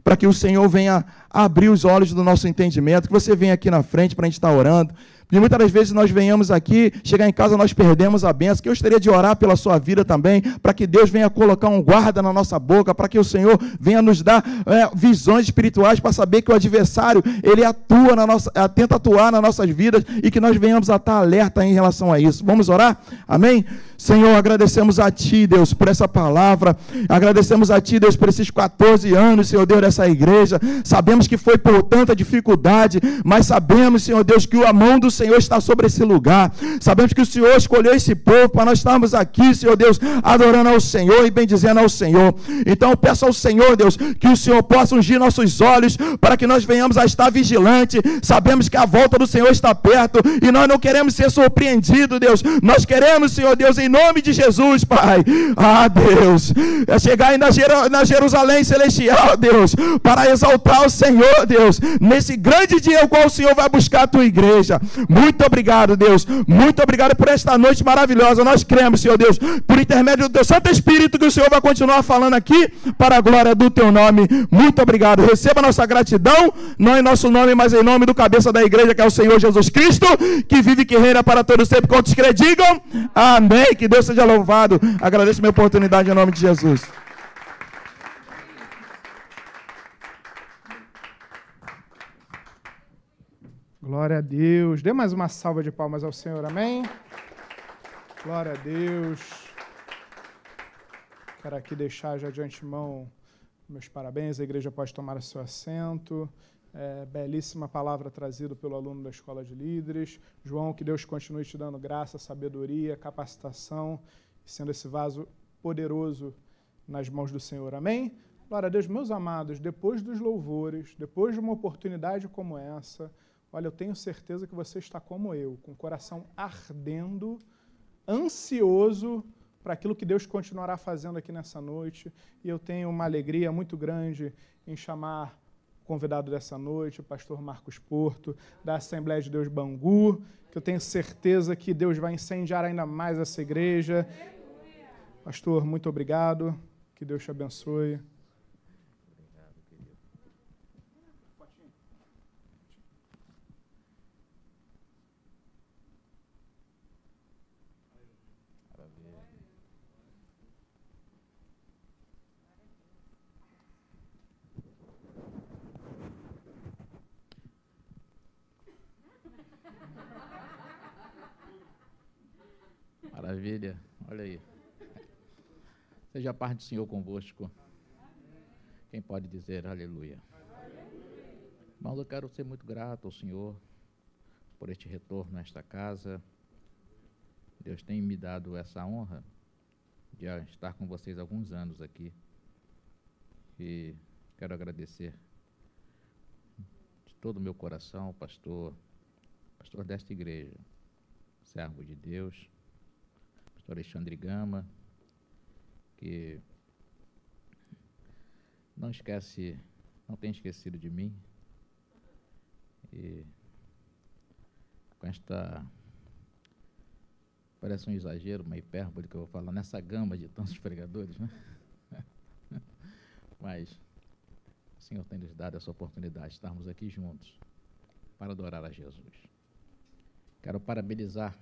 para que o Senhor venha abrir os olhos do nosso entendimento, que você venha aqui na frente para a gente estar orando. E muitas das vezes nós venhamos aqui, chegar em casa nós perdemos a benção. Que eu gostaria de orar pela sua vida também, para que Deus venha colocar um guarda na nossa boca, para que o Senhor venha nos dar é, visões espirituais para saber que o adversário ele atua na nossa, é, tenta atuar nas nossas vidas e que nós venhamos a estar alerta em relação a isso. Vamos orar? Amém? Senhor, agradecemos a Ti, Deus, por essa palavra. Agradecemos a Ti, Deus, por esses 14 anos, Senhor Deus, dessa igreja. Sabemos que foi por tanta dificuldade, mas sabemos, Senhor Deus, que a mão do Senhor está sobre esse lugar. Sabemos que o Senhor escolheu esse povo para nós estarmos aqui, Senhor Deus, adorando ao Senhor e bendizendo ao Senhor. Então eu peço ao Senhor, Deus, que o Senhor possa ungir nossos olhos para que nós venhamos a estar vigilante. Sabemos que a volta do Senhor está perto e nós não queremos ser surpreendidos, Deus. Nós queremos, Senhor Deus, em nome de Jesus, Pai. Ah, Deus, é chegar na Jerusalém celestial, Deus, para exaltar o Senhor, Deus, nesse grande dia o qual o Senhor vai buscar a tua igreja. Muito obrigado, Deus. Muito obrigado por esta noite maravilhosa. Nós cremos, Senhor Deus, por intermédio do teu Santo Espírito, que o Senhor vai continuar falando aqui para a glória do teu nome. Muito obrigado. Receba nossa gratidão, não em nosso nome, mas em nome do cabeça da igreja, que é o Senhor Jesus Cristo, que vive e que reina para todos sempre. Quantos que digam? Amém. Que Deus seja louvado. Agradeço minha oportunidade em nome de Jesus. Glória a Deus. Dê mais uma salva de palmas ao Senhor, amém? Glória a Deus. Quero aqui deixar já de antemão meus parabéns. A igreja pode tomar seu assento. É, belíssima palavra trazida pelo aluno da Escola de Líderes. João, que Deus continue te dando graça, sabedoria, capacitação, sendo esse vaso poderoso nas mãos do Senhor. Amém? Glória a Deus, meus amados, depois dos louvores, depois de uma oportunidade como essa, Olha, eu tenho certeza que você está como eu, com o coração ardendo, ansioso para aquilo que Deus continuará fazendo aqui nessa noite. E eu tenho uma alegria muito grande em chamar o convidado dessa noite, o pastor Marcos Porto, da Assembleia de Deus Bangu, que eu tenho certeza que Deus vai incendiar ainda mais essa igreja. Pastor, muito obrigado. Que Deus te abençoe. Maravilha, olha aí. Seja a paz do Senhor convosco. Quem pode dizer aleluia? Irmãos, eu quero ser muito grato ao Senhor por este retorno a esta casa. Deus tem me dado essa honra de estar com vocês alguns anos aqui. E quero agradecer de todo o meu coração, pastor, pastor desta igreja, servo de Deus, pastor Alexandre Gama, que não esquece, não tem esquecido de mim. E com esta parece um exagero, uma hipérbole que eu vou falar nessa gama de tantos pregadores, né? Mas o Senhor tem nos dado essa oportunidade de estarmos aqui juntos para adorar a Jesus. Quero parabenizar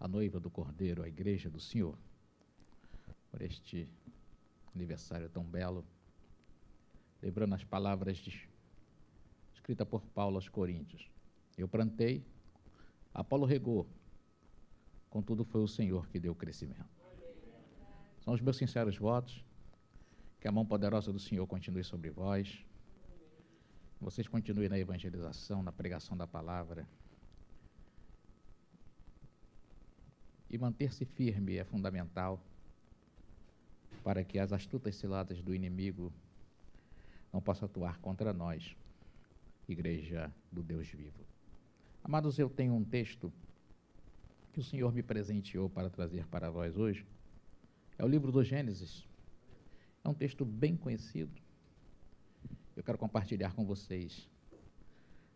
a noiva do Cordeiro, a igreja do Senhor, por este aniversário tão belo, lembrando as palavras de, escritas por Paulo aos Coríntios. Eu plantei, Apolo regou, contudo foi o Senhor que deu o crescimento. São os meus sinceros votos, que a mão poderosa do Senhor continue sobre vós, vocês continuem na evangelização, na pregação da palavra, E manter-se firme é fundamental para que as astutas ciladas do inimigo não possam atuar contra nós, Igreja do Deus vivo. Amados, eu tenho um texto que o Senhor me presenteou para trazer para nós hoje. É o livro do Gênesis. É um texto bem conhecido. Eu quero compartilhar com vocês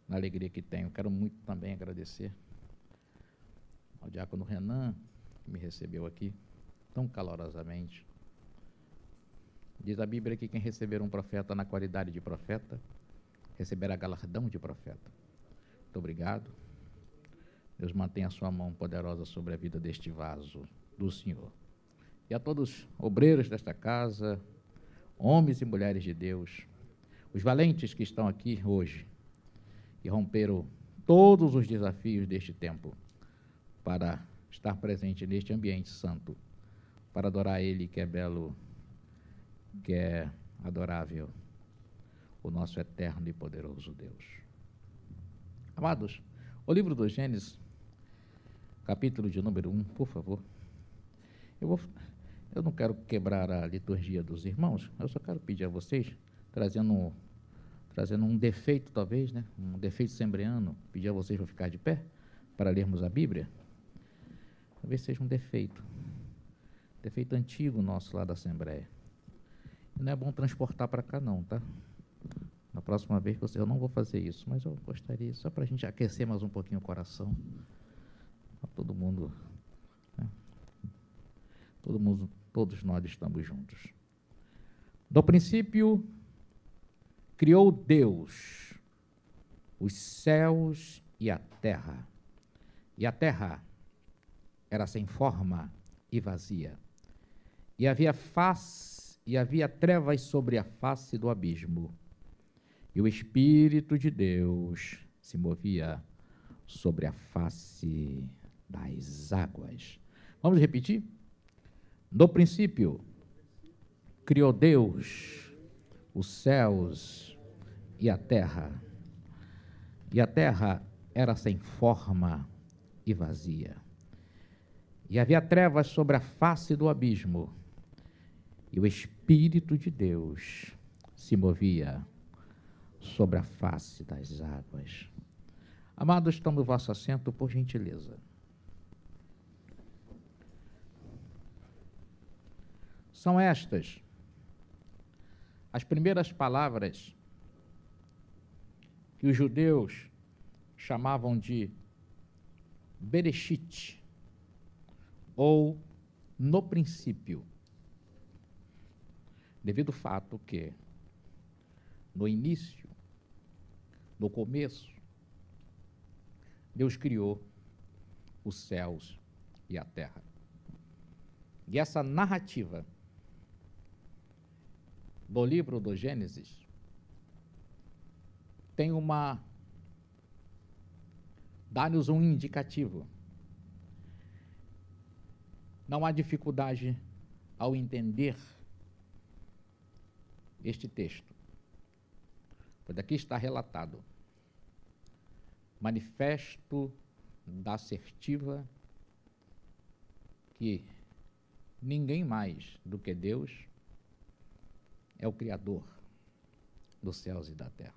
na alegria que tenho. Quero muito também agradecer ao diácono Renan, que me recebeu aqui tão calorosamente. Diz a Bíblia que quem receber um profeta na qualidade de profeta, receberá galardão de profeta. Muito obrigado. Deus mantenha a sua mão poderosa sobre a vida deste vaso do Senhor. E a todos obreiros desta casa, homens e mulheres de Deus, os valentes que estão aqui hoje, que romperam todos os desafios deste tempo para estar presente neste ambiente santo, para adorar Ele que é belo, que é adorável, o nosso eterno e poderoso Deus. Amados, o livro do Gênesis, capítulo de número 1, por favor. Eu, vou, eu não quero quebrar a liturgia dos irmãos, eu só quero pedir a vocês, trazendo trazendo um defeito, talvez, né? um defeito sembriano, pedir a vocês para ficar de pé, para lermos a Bíblia. Talvez seja um defeito. Defeito antigo nosso lá da Assembleia. Não é bom transportar para cá, não, tá? Na próxima vez eu não vou fazer isso, mas eu gostaria, só para a gente aquecer mais um pouquinho o coração. Pra todo mundo. né? Todo mundo, todos nós estamos juntos. No princípio, criou Deus os céus e a terra. E a terra era sem forma e vazia. E havia face, e havia trevas sobre a face do abismo. E o Espírito de Deus se movia sobre a face das águas. Vamos repetir? No princípio, criou Deus os céus e a terra. E a terra era sem forma e vazia. E havia trevas sobre a face do abismo. E o Espírito de Deus se movia sobre a face das águas. Amados, tome o vosso assento, por gentileza. São estas as primeiras palavras que os judeus chamavam de Bereshit, ou no princípio, devido ao fato que, no início, no começo, Deus criou os céus e a terra. E essa narrativa do livro do Gênesis tem uma. dá-nos um indicativo. Não há dificuldade ao entender este texto. Pois aqui está relatado: manifesto da assertiva que ninguém mais do que Deus é o Criador dos céus e da terra.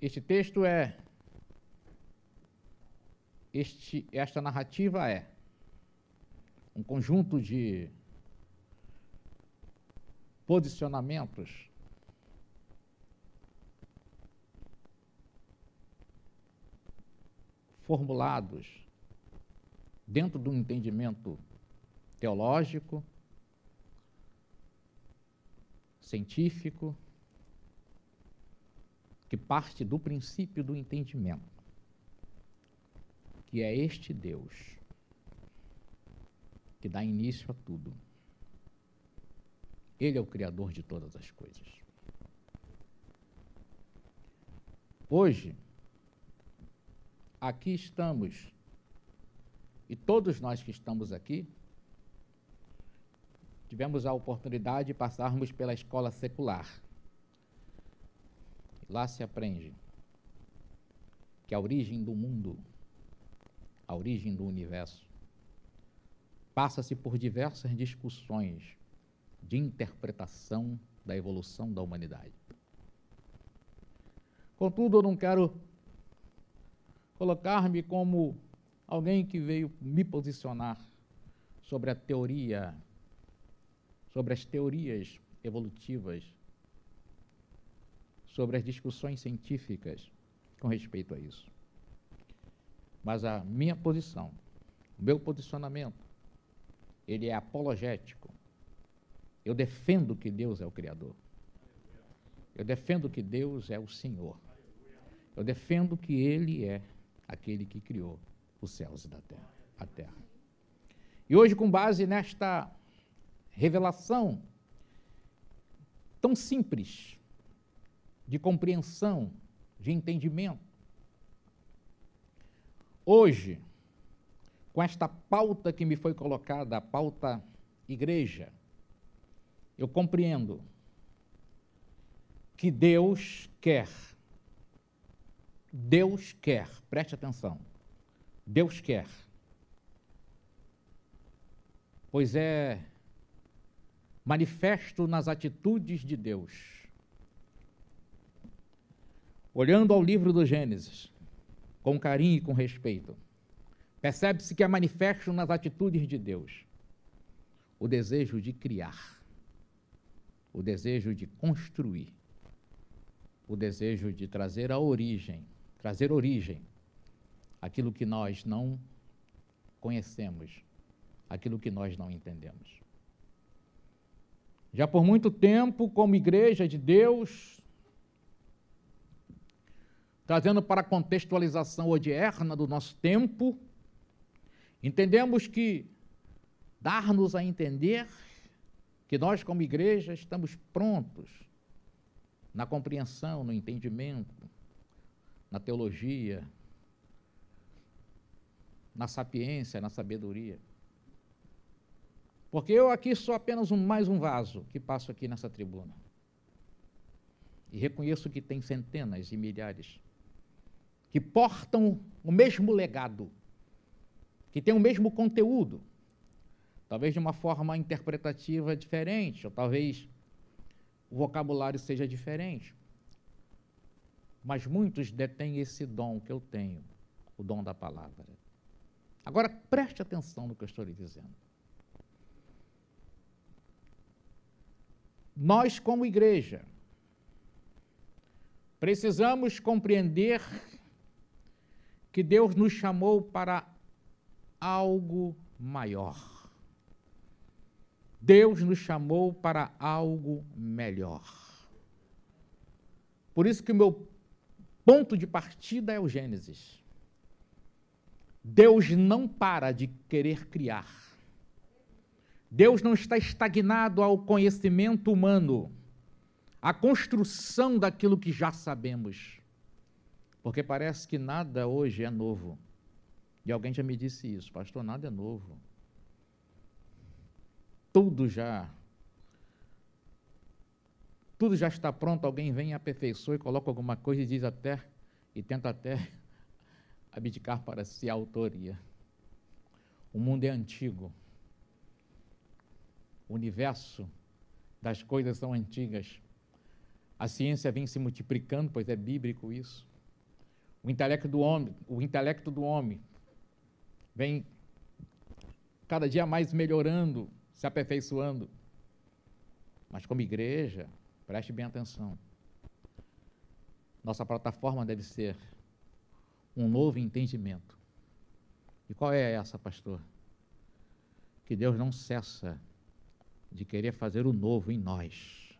Este texto é. Este, esta narrativa é um conjunto de posicionamentos formulados dentro de um entendimento teológico, científico, que parte do princípio do entendimento, que é este Deus que dá início a tudo. Ele é o Criador de todas as coisas. Hoje, aqui estamos, e todos nós que estamos aqui, tivemos a oportunidade de passarmos pela escola secular. Lá se aprende que a origem do mundo, a origem do universo, passa-se por diversas discussões de interpretação da evolução da humanidade. Contudo, eu não quero colocar-me como alguém que veio me posicionar sobre a teoria, sobre as teorias evolutivas, sobre as discussões científicas com respeito a isso. Mas a minha posição, o meu posicionamento, ele é apologético. Eu defendo que Deus é o Criador. Eu defendo que Deus é o Senhor. Eu defendo que Ele é aquele que criou os céus e da terra, a terra. E hoje, com base nesta revelação tão simples de compreensão, de entendimento, hoje, com esta pauta que me foi colocada, a pauta igreja, eu compreendo que Deus quer, Deus quer, preste atenção, Deus quer, pois é manifesto nas atitudes de Deus. Olhando ao livro do Gênesis, com carinho e com respeito, percebe-se que é manifesto nas atitudes de Deus o desejo de criar o desejo de construir, o desejo de trazer a origem, trazer origem aquilo que nós não conhecemos, aquilo que nós não entendemos. Já por muito tempo, como igreja de Deus, trazendo para a contextualização odierna do nosso tempo, entendemos que dar-nos a entender que nós, como igreja, estamos prontos na compreensão, no entendimento, na teologia, na sapiência, na sabedoria. Porque eu aqui sou apenas um, mais um vaso que passo aqui nessa tribuna. E reconheço que tem centenas e milhares que portam o mesmo legado, que têm o mesmo conteúdo, talvez de uma forma interpretativa diferente, ou talvez o vocabulário seja diferente. Mas muitos detêm esse dom que eu tenho, o dom da palavra. Agora preste atenção no que eu estou lhe dizendo. Nós, como igreja, precisamos compreender que Deus nos chamou para algo maior. Deus nos chamou para algo melhor. Por isso que o meu ponto de partida é o Gênesis. Deus não para de querer criar. Deus não está estagnado ao conhecimento humano, à construção daquilo que já sabemos. Porque parece que nada hoje é novo. E alguém já me disse isso, pastor, nada é novo. Tudo já tudo já está pronto, alguém vem e aperfeiçoa e coloca alguma coisa e diz até e tenta até abdicar para si a autoria. O mundo é antigo o universo das coisas são antigas. A ciência vem se multiplicando, pois é bíblico isso. O intelecto do homem, o intelecto do homem vem cada dia mais melhorando, se aperfeiçoando. Mas como igreja, preste bem atenção. Nossa plataforma deve ser um novo entendimento. E qual é essa, pastor? Que Deus não cessa de querer fazer o novo em nós.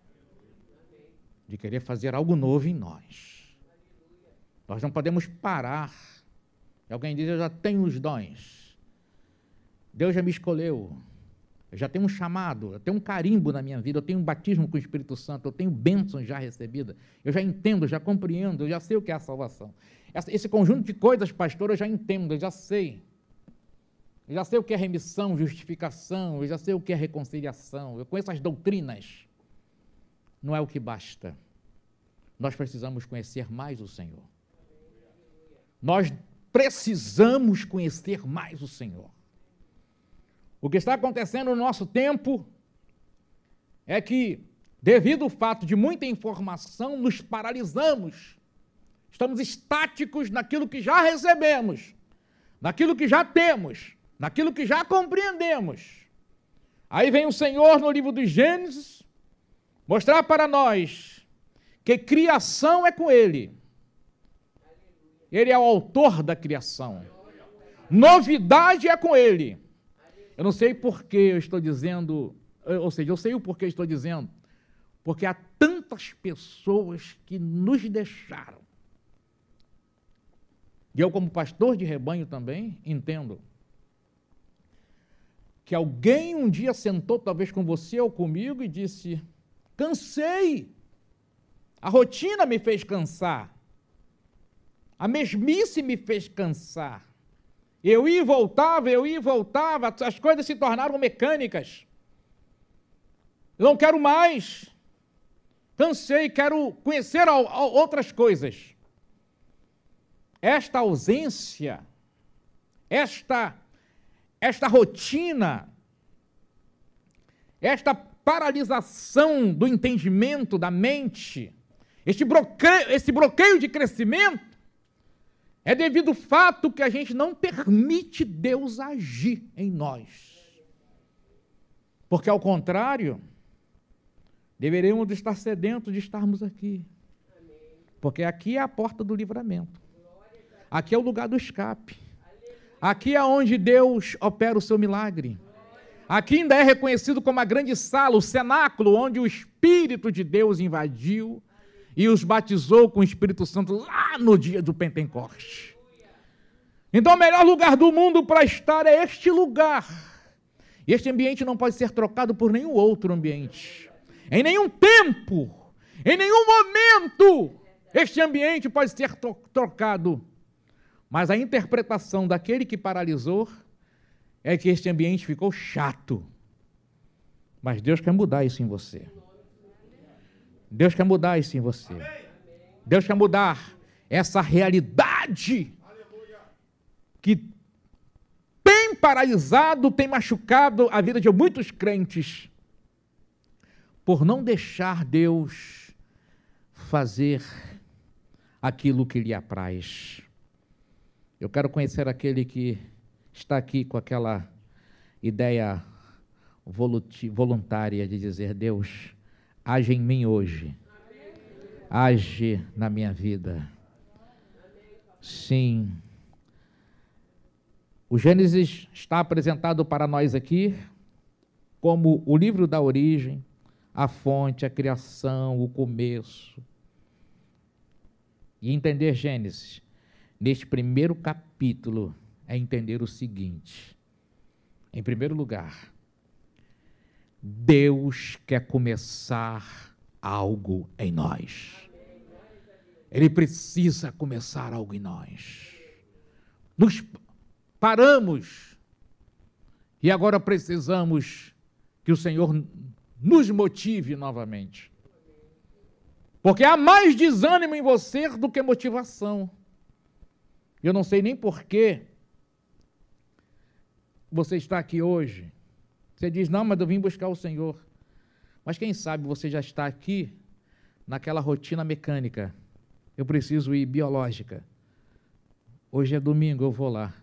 De querer fazer algo novo em nós. Nós não podemos parar. Alguém diz: Eu já tenho os dons. Deus já me escolheu. Eu já tenho um chamado, eu tenho um carimbo na minha vida, eu tenho um batismo com o Espírito Santo, eu tenho bênçãos já recebidas, eu já entendo, já compreendo, eu já sei o que é a salvação. Esse conjunto de coisas, pastor, eu já entendo, eu já sei. Eu já sei o que é remissão, justificação, eu já sei o que é reconciliação, eu conheço as doutrinas. Não é o que basta. Nós precisamos conhecer mais o Senhor. Nós precisamos conhecer mais o Senhor. O que está acontecendo no nosso tempo é que, devido ao fato de muita informação, nos paralisamos. Estamos estáticos naquilo que já recebemos, naquilo que já temos naquilo que já compreendemos. Aí vem o Senhor no livro dos Gênesis mostrar para nós que criação é com Ele. Ele é o autor da criação. Novidade é com Ele. Eu não sei por que eu estou dizendo, ou seja, eu sei o porquê estou dizendo, porque há tantas pessoas que nos deixaram. E eu, como pastor de rebanho também, entendo que alguém um dia sentou, talvez com você ou comigo, e disse: cansei. A rotina me fez cansar. A mesmice me fez cansar. Eu ia e voltava, eu ia e voltava, as coisas se tornaram mecânicas. Eu não quero mais. Cansei, quero conhecer outras coisas. Esta ausência, esta esta rotina, esta paralisação do entendimento da mente, este bloqueio, esse bloqueio de crescimento, é devido ao fato que a gente não permite Deus agir em nós. Porque, ao contrário, Deveríamos estar sedentos de estarmos aqui. Porque aqui é a porta do livramento. Aqui é o lugar do escape. Aqui é onde Deus opera o seu milagre. Aqui ainda é reconhecido como a grande sala, o cenáculo, onde o Espírito de Deus invadiu e os batizou com o Espírito Santo lá no dia do Pentecoste. Então, o melhor lugar do mundo para estar é este lugar. Este ambiente não pode ser trocado por nenhum outro ambiente. Em nenhum tempo, em nenhum momento, este ambiente pode ser trocado. Mas a interpretação daquele que paralisou é que este ambiente ficou chato. Mas Deus quer mudar isso em você. Deus quer mudar isso em você. Deus quer mudar essa realidade que tem paralisado, tem machucado a vida de muitos crentes por não deixar Deus fazer aquilo que lhe apraz. Eu quero conhecer aquele que está aqui com aquela ideia voluntária de dizer: Deus, age em mim hoje, age na minha vida. Sim. O Gênesis está apresentado para nós aqui como o livro da origem, a fonte, a criação, o começo. E entender Gênesis, neste primeiro capítulo, é entender o seguinte: em primeiro lugar, Deus quer começar algo em nós. Ele precisa começar algo em nós. Nos paramos e agora precisamos que o Senhor nos motive novamente. Porque há mais desânimo em você do que motivação. Eu não sei nem porquê você está aqui hoje. Você diz, não, mas eu vim buscar o Senhor. Mas quem sabe você já está aqui naquela rotina mecânica. Eu preciso ir biológica. Hoje é domingo, eu vou lá.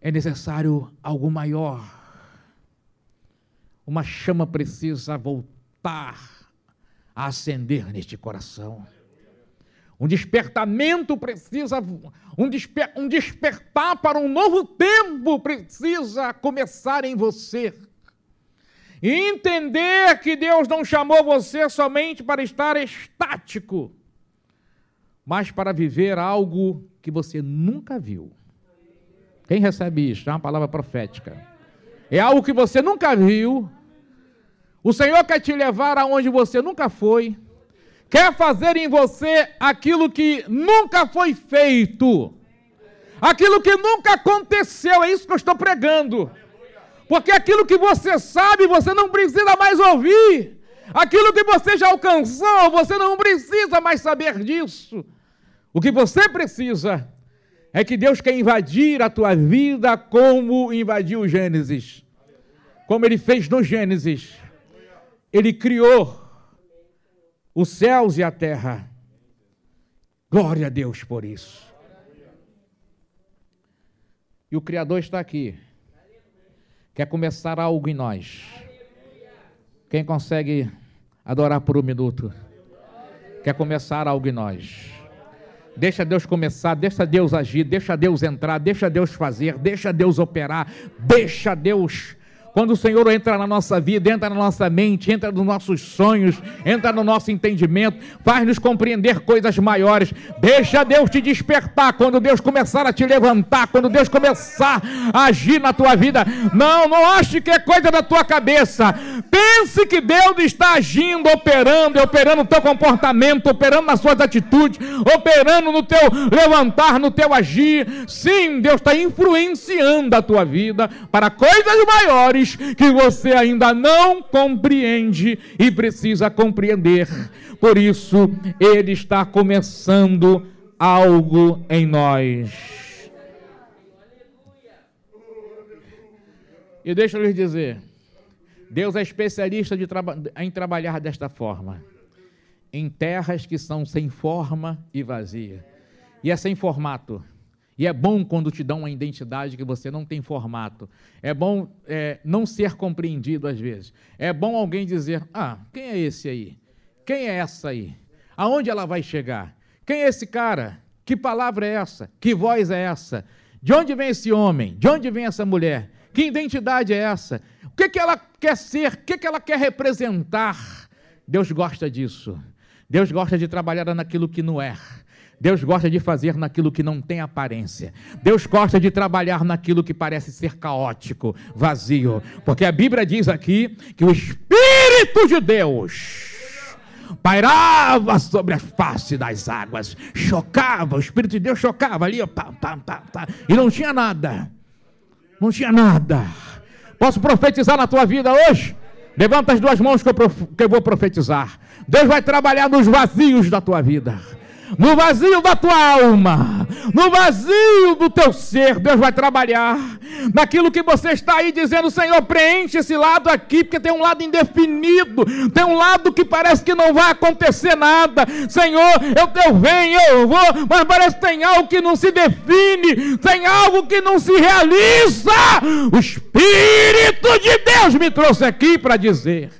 É necessário algo maior. Uma chama precisa voltar a acender neste coração. Um despertamento precisa, um, desper, um despertar para um novo tempo precisa começar em você. E entender que Deus não chamou você somente para estar estático, mas para viver algo que você nunca viu. Quem recebe isso? É uma palavra profética. É algo que você nunca viu. O Senhor quer te levar aonde você nunca foi quer fazer em você aquilo que nunca foi feito, aquilo que nunca aconteceu, é isso que eu estou pregando. Porque aquilo que você sabe, você não precisa mais ouvir. Aquilo que você já alcançou, você não precisa mais saber disso. O que você precisa é que Deus quer invadir a tua vida como invadiu o Gênesis. Como ele fez no Gênesis. Ele criou os céus e a terra. Glória a Deus por isso. E o Criador está aqui. Quer começar algo em nós. Quem consegue adorar por um minuto? Quer começar algo em nós. Deixa Deus começar, deixa Deus agir, deixa Deus entrar, deixa Deus fazer, deixa Deus operar, deixa Deus quando o Senhor entra na nossa vida, entra na nossa mente, entra nos nossos sonhos, entra no nosso entendimento, faz-nos compreender coisas maiores. Deixa Deus te despertar quando Deus começar a te levantar, quando Deus começar a agir na tua vida. Não, não ache que é coisa da tua cabeça. Pense que Deus está agindo, operando, operando no teu comportamento, operando nas suas atitudes, operando no teu levantar, no teu agir. Sim, Deus está influenciando a tua vida para coisas maiores que você ainda não compreende e precisa compreender. Por isso, Ele está começando algo em nós. E deixa eu lhes dizer: Deus é especialista traba em trabalhar desta forma, em terras que são sem forma e vazia. E é sem formato, E é bom quando te dão uma identidade que você não tem formato. É bom é, não ser compreendido às vezes. É bom alguém dizer: Ah, quem é esse aí? Quem é essa aí? Aonde ela vai chegar? Quem é esse cara? Que palavra é essa? Que voz é essa? De onde vem esse homem? De onde vem essa mulher? Que identidade é essa? O que, que ela quer ser? O que, que ela quer representar? Deus gosta disso. Deus gosta de trabalhar naquilo que não é. Deus gosta de fazer naquilo que não tem aparência. Deus gosta de trabalhar naquilo que parece ser caótico, vazio. Porque a Bíblia diz aqui que o Espírito de Deus pairava sobre a face das águas, chocava, o Espírito de Deus chocava ali, pá, pá, pá, pá, e não tinha nada. Não tinha nada. Posso profetizar na tua vida hoje? Levanta as duas mãos que eu, que eu vou profetizar. Deus vai trabalhar nos vazios da tua vida no vazio da tua alma, no vazio do teu ser, Deus vai trabalhar. Naquilo que você está aí dizendo, Senhor, preenche esse lado aqui, porque tem um lado indefinido, tem um lado que parece que não vai acontecer nada. Senhor, eu, eu venho, eu vou, mas parece que tem algo que não se define, tem algo que não se realiza. O Espírito de Deus me trouxe aqui para dizer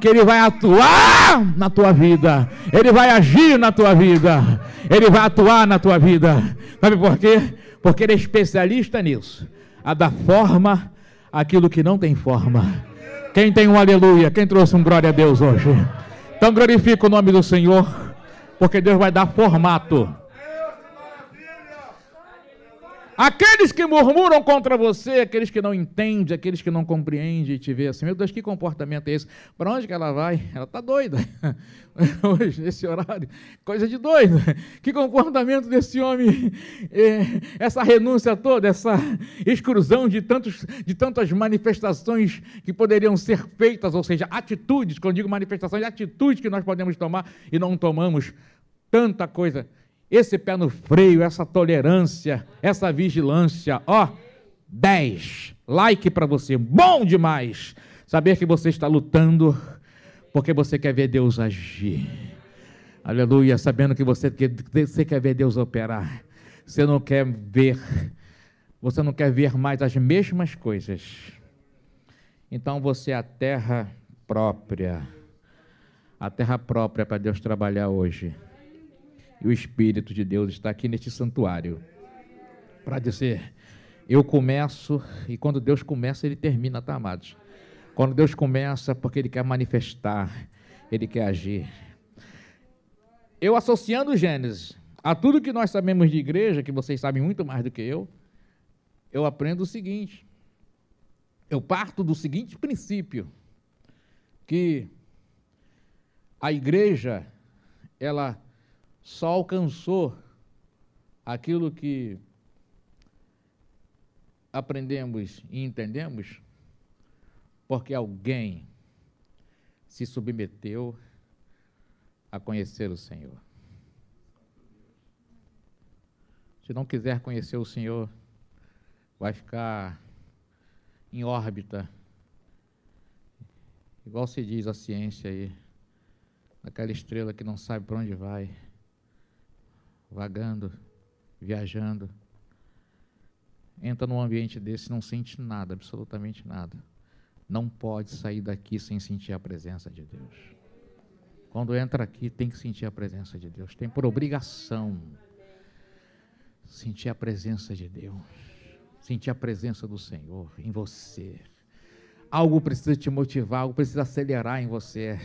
que Ele vai atuar na tua vida, Ele vai agir na tua vida, Ele vai atuar na tua vida. Sabe por quê? Porque Ele é especialista nisso, a dar forma aquilo que não tem forma. Quem tem um aleluia? Quem trouxe um glória a Deus hoje? Então glorifica o nome do Senhor, porque Deus vai dar formato Aqueles que murmuram contra você, aqueles que não entendem, aqueles que não compreendem e te vê assim, meu Deus, que comportamento é esse? Para onde que ela vai? Ela está doida. Hoje, nesse horário, coisa de doido. Que comportamento desse homem, é, essa renúncia toda, essa exclusão de, tantos, de tantas manifestações que poderiam ser feitas, ou seja, atitudes, quando digo manifestações, atitudes que nós podemos tomar e não tomamos tanta coisa esse pé no freio, essa tolerância, essa vigilância, ó, 10. Like para você, bom demais. Saber que você está lutando porque você quer ver Deus agir. Aleluia, sabendo que você, você quer ver Deus operar. Você não quer ver, você não quer ver mais as mesmas coisas. Então você é a terra própria. A terra própria para Deus trabalhar hoje. E o Espírito de Deus está aqui neste santuário para dizer: eu começo, e quando Deus começa, ele termina, tá, amados? Quando Deus começa, porque ele quer manifestar, ele quer agir. Eu associando Gênesis a tudo que nós sabemos de igreja, que vocês sabem muito mais do que eu, eu aprendo o seguinte: eu parto do seguinte princípio, que a igreja, ela só alcançou aquilo que aprendemos e entendemos porque alguém se submeteu a conhecer o Senhor. Se não quiser conhecer o Senhor, vai ficar em órbita, igual se diz a ciência aí, aquela estrela que não sabe para onde vai vagando, viajando. Entra num ambiente desse não sente nada, absolutamente nada. Não pode sair daqui sem sentir a presença de Deus. Quando entra aqui, tem que sentir a presença de Deus. Tem por obrigação sentir a presença de Deus. Sentir a presença do Senhor em você. Algo precisa te motivar, algo precisa acelerar em você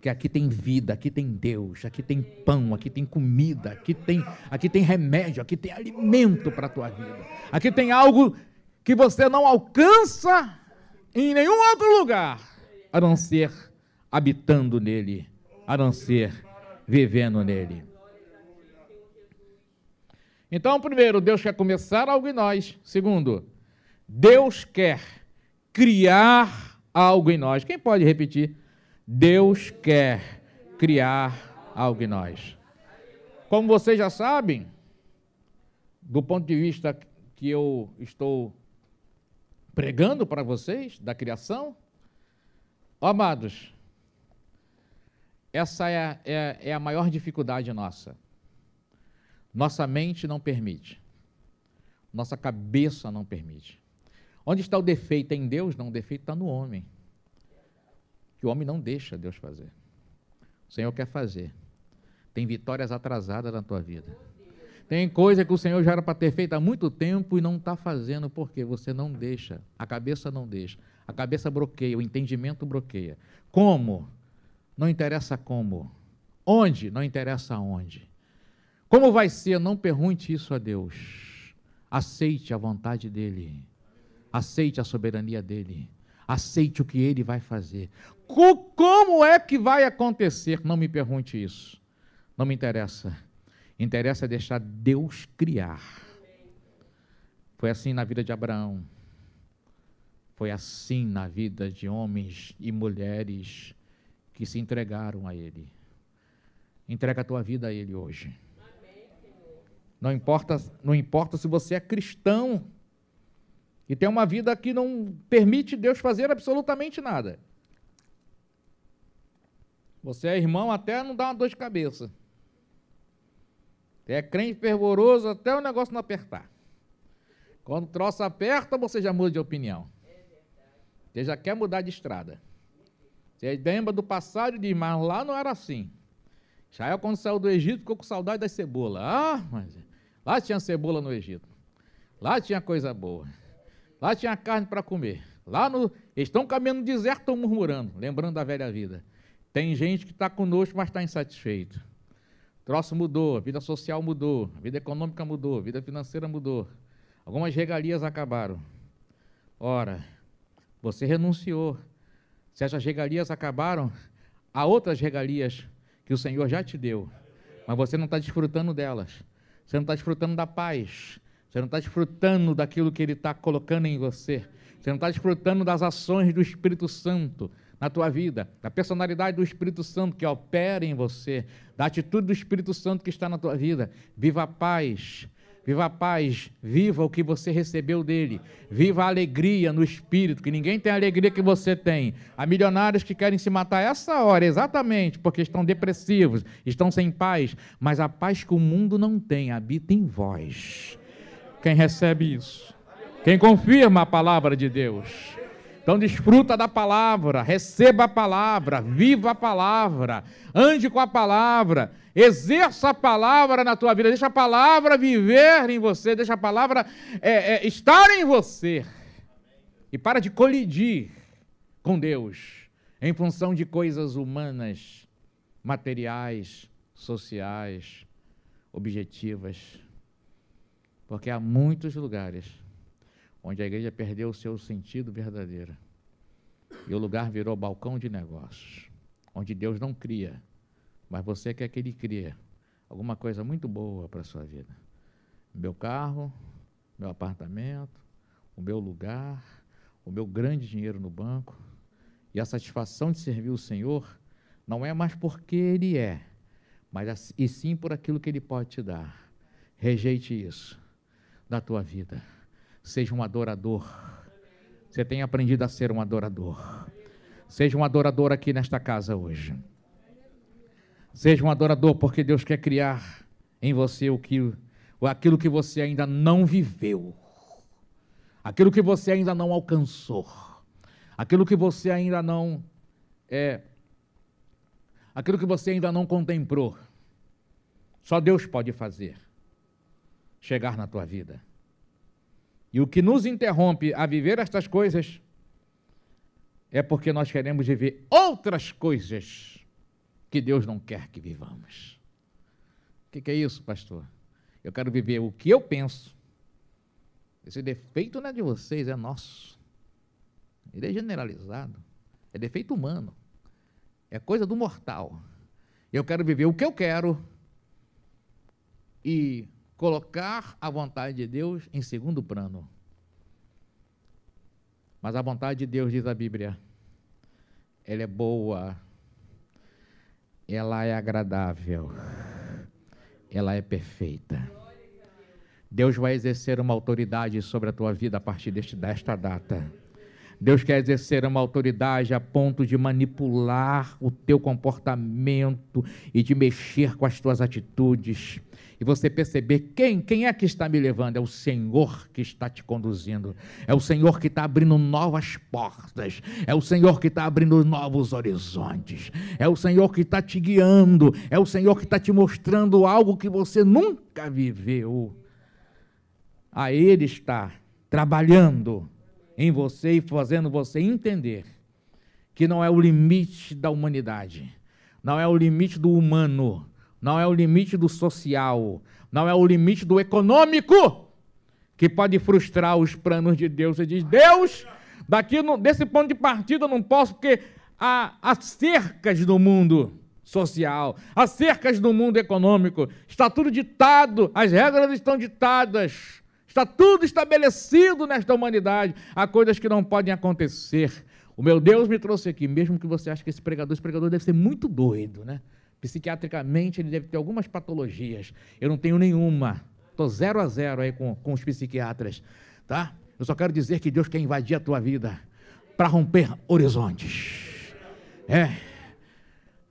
que aqui tem vida, aqui tem Deus, aqui tem pão, aqui tem comida, aqui tem, aqui tem remédio, aqui tem alimento para a tua vida. Aqui tem algo que você não alcança em nenhum outro lugar, a não ser habitando nele, a não ser vivendo nele. Então, primeiro, Deus quer começar algo em nós. Segundo, Deus quer criar algo em nós. Quem pode repetir? Deus quer criar algo em nós. Como vocês já sabem, do ponto de vista que eu estou pregando para vocês, da criação, amados, essa é, é, é a maior dificuldade nossa. Nossa mente não permite. Nossa cabeça não permite. Onde está o defeito? Em Deus? Não, o defeito está no homem. Que o homem não deixa Deus fazer. O Senhor quer fazer. Tem vitórias atrasadas na tua vida. Tem coisa que o Senhor já era para ter feito há muito tempo e não está fazendo, porque você não deixa, a cabeça não deixa. A cabeça bloqueia, o entendimento bloqueia. Como? Não interessa como. Onde? Não interessa onde. Como vai ser? Não pergunte isso a Deus. Aceite a vontade dEle. Aceite a soberania dEle. Aceite o que Ele vai fazer. Como é que vai acontecer? Não me pergunte isso. Não me interessa Interessa deixar Deus criar. Foi assim na vida de Abraão. Foi assim na vida de homens e mulheres que se entregaram a Ele. Entrega a tua vida a Ele hoje. Não importa, não importa se você é cristão e tem uma vida que não permite Deus fazer absolutamente nada. Você é irmão até não dá uma dor de cabeça. É crente fervoroso até o negócio não apertar. Quando o troço aperta, você já muda de opinião. Você já quer mudar de estrada. Você lembra do passado e diz, mas lá não era assim. Israel, quando saiu do Egito, ficou com saudade das cebolas. Ah, mas lá tinha cebola no Egito. Lá tinha coisa boa. Lá tinha carne para comer. Lá no, eles estão caminhando no deserto, estão murmurando, lembrando da velha vida. Tem gente que está conosco, mas está insatisfeito troço mudou, a vida social mudou, a vida econômica mudou, a vida financeira mudou. Algumas regalias acabaram. Ora, você renunciou. Se essas regalias acabaram, há outras regalias que o Senhor já te deu, mas você não está desfrutando delas. Você não está desfrutando da paz. Você não está desfrutando daquilo que Ele está colocando em você. Você não está desfrutando das ações do Espírito Santo na tua vida, da personalidade do Espírito Santo que opera em você, da atitude do Espírito Santo que está na tua vida. Viva a paz, viva a paz, viva o que você recebeu dele, viva a alegria no Espírito, que ninguém tem a alegria que você tem. Há milionários que querem se matar essa hora, exatamente porque estão depressivos, estão sem paz, mas a paz que o mundo não tem habita em vós. Quem recebe isso? Quem confirma a palavra de Deus? Então desfruta da palavra, receba a palavra, viva a palavra, ande com a palavra, exerça a palavra na tua vida, deixa a palavra viver em você, deixa a palavra é, é, estar em você. E para de colidir com Deus em função de coisas humanas, materiais, sociais, objetivas. Porque há muitos lugares onde a igreja perdeu o seu sentido verdadeiro. E o lugar virou balcão de negócios, onde Deus não cria, mas você quer que Ele crie alguma coisa muito boa para a sua vida. Meu carro, meu apartamento, o meu lugar, o meu grande dinheiro no banco. E a satisfação de servir o Senhor não é mais porque Ele é, mas e sim por aquilo que Ele pode te dar. Rejeite isso da tua vida. Seja um adorador. Você tem aprendido a ser um adorador. Seja um adorador aqui nesta casa hoje. Seja um adorador porque Deus quer criar em você o que, aquilo que você ainda não viveu, aquilo que você ainda não alcançou, aquilo que você ainda não é, aquilo que você ainda não contemplou. Só Deus pode fazer chegar na tua vida. E o que nos interrompe a viver estas coisas é porque nós queremos viver outras coisas que Deus não quer que vivamos. O que, que é isso, pastor? Eu quero viver o que eu penso. Esse defeito não é de vocês, é nosso. Ele é generalizado. É defeito humano. É coisa do mortal. Eu quero viver o que eu quero e colocar a vontade de Deus em segundo plano. Mas a vontade de Deus, diz a Bíblia, ela é boa, ela é agradável, ela é perfeita. Deus vai exercer uma autoridade sobre a tua vida a partir deste, desta data. Deus quer exercer uma autoridade a ponto de manipular o teu comportamento e de mexer com as tuas atitudes. E você perceber quem, quem é que está me levando, é o Senhor que está te conduzindo, é o Senhor que está abrindo novas portas, é o Senhor que está abrindo novos horizontes, é o Senhor que está te guiando, é o Senhor que está te mostrando algo que você nunca viveu. A Ele está trabalhando em você e fazendo você entender que não é o limite da humanidade, não é o limite do humano, não é o limite do social, não é o limite do econômico que pode frustrar os planos de Deus. Você diz, Deus, daqui no, desse ponto de partida eu não posso, porque há, há cercas do mundo social, há cercas do mundo econômico, está tudo ditado, as regras estão ditadas, está tudo estabelecido nesta humanidade, há coisas que não podem acontecer. O meu Deus me trouxe aqui, mesmo que você ache que esse pregador, esse pregador deve ser muito doido, né? Psiquiatricamente, ele deve ter algumas patologias. Eu não tenho nenhuma. Estou zero a zero aí com, com os psiquiatras. Tá? Eu só quero dizer que Deus quer invadir a tua vida para romper horizontes. É.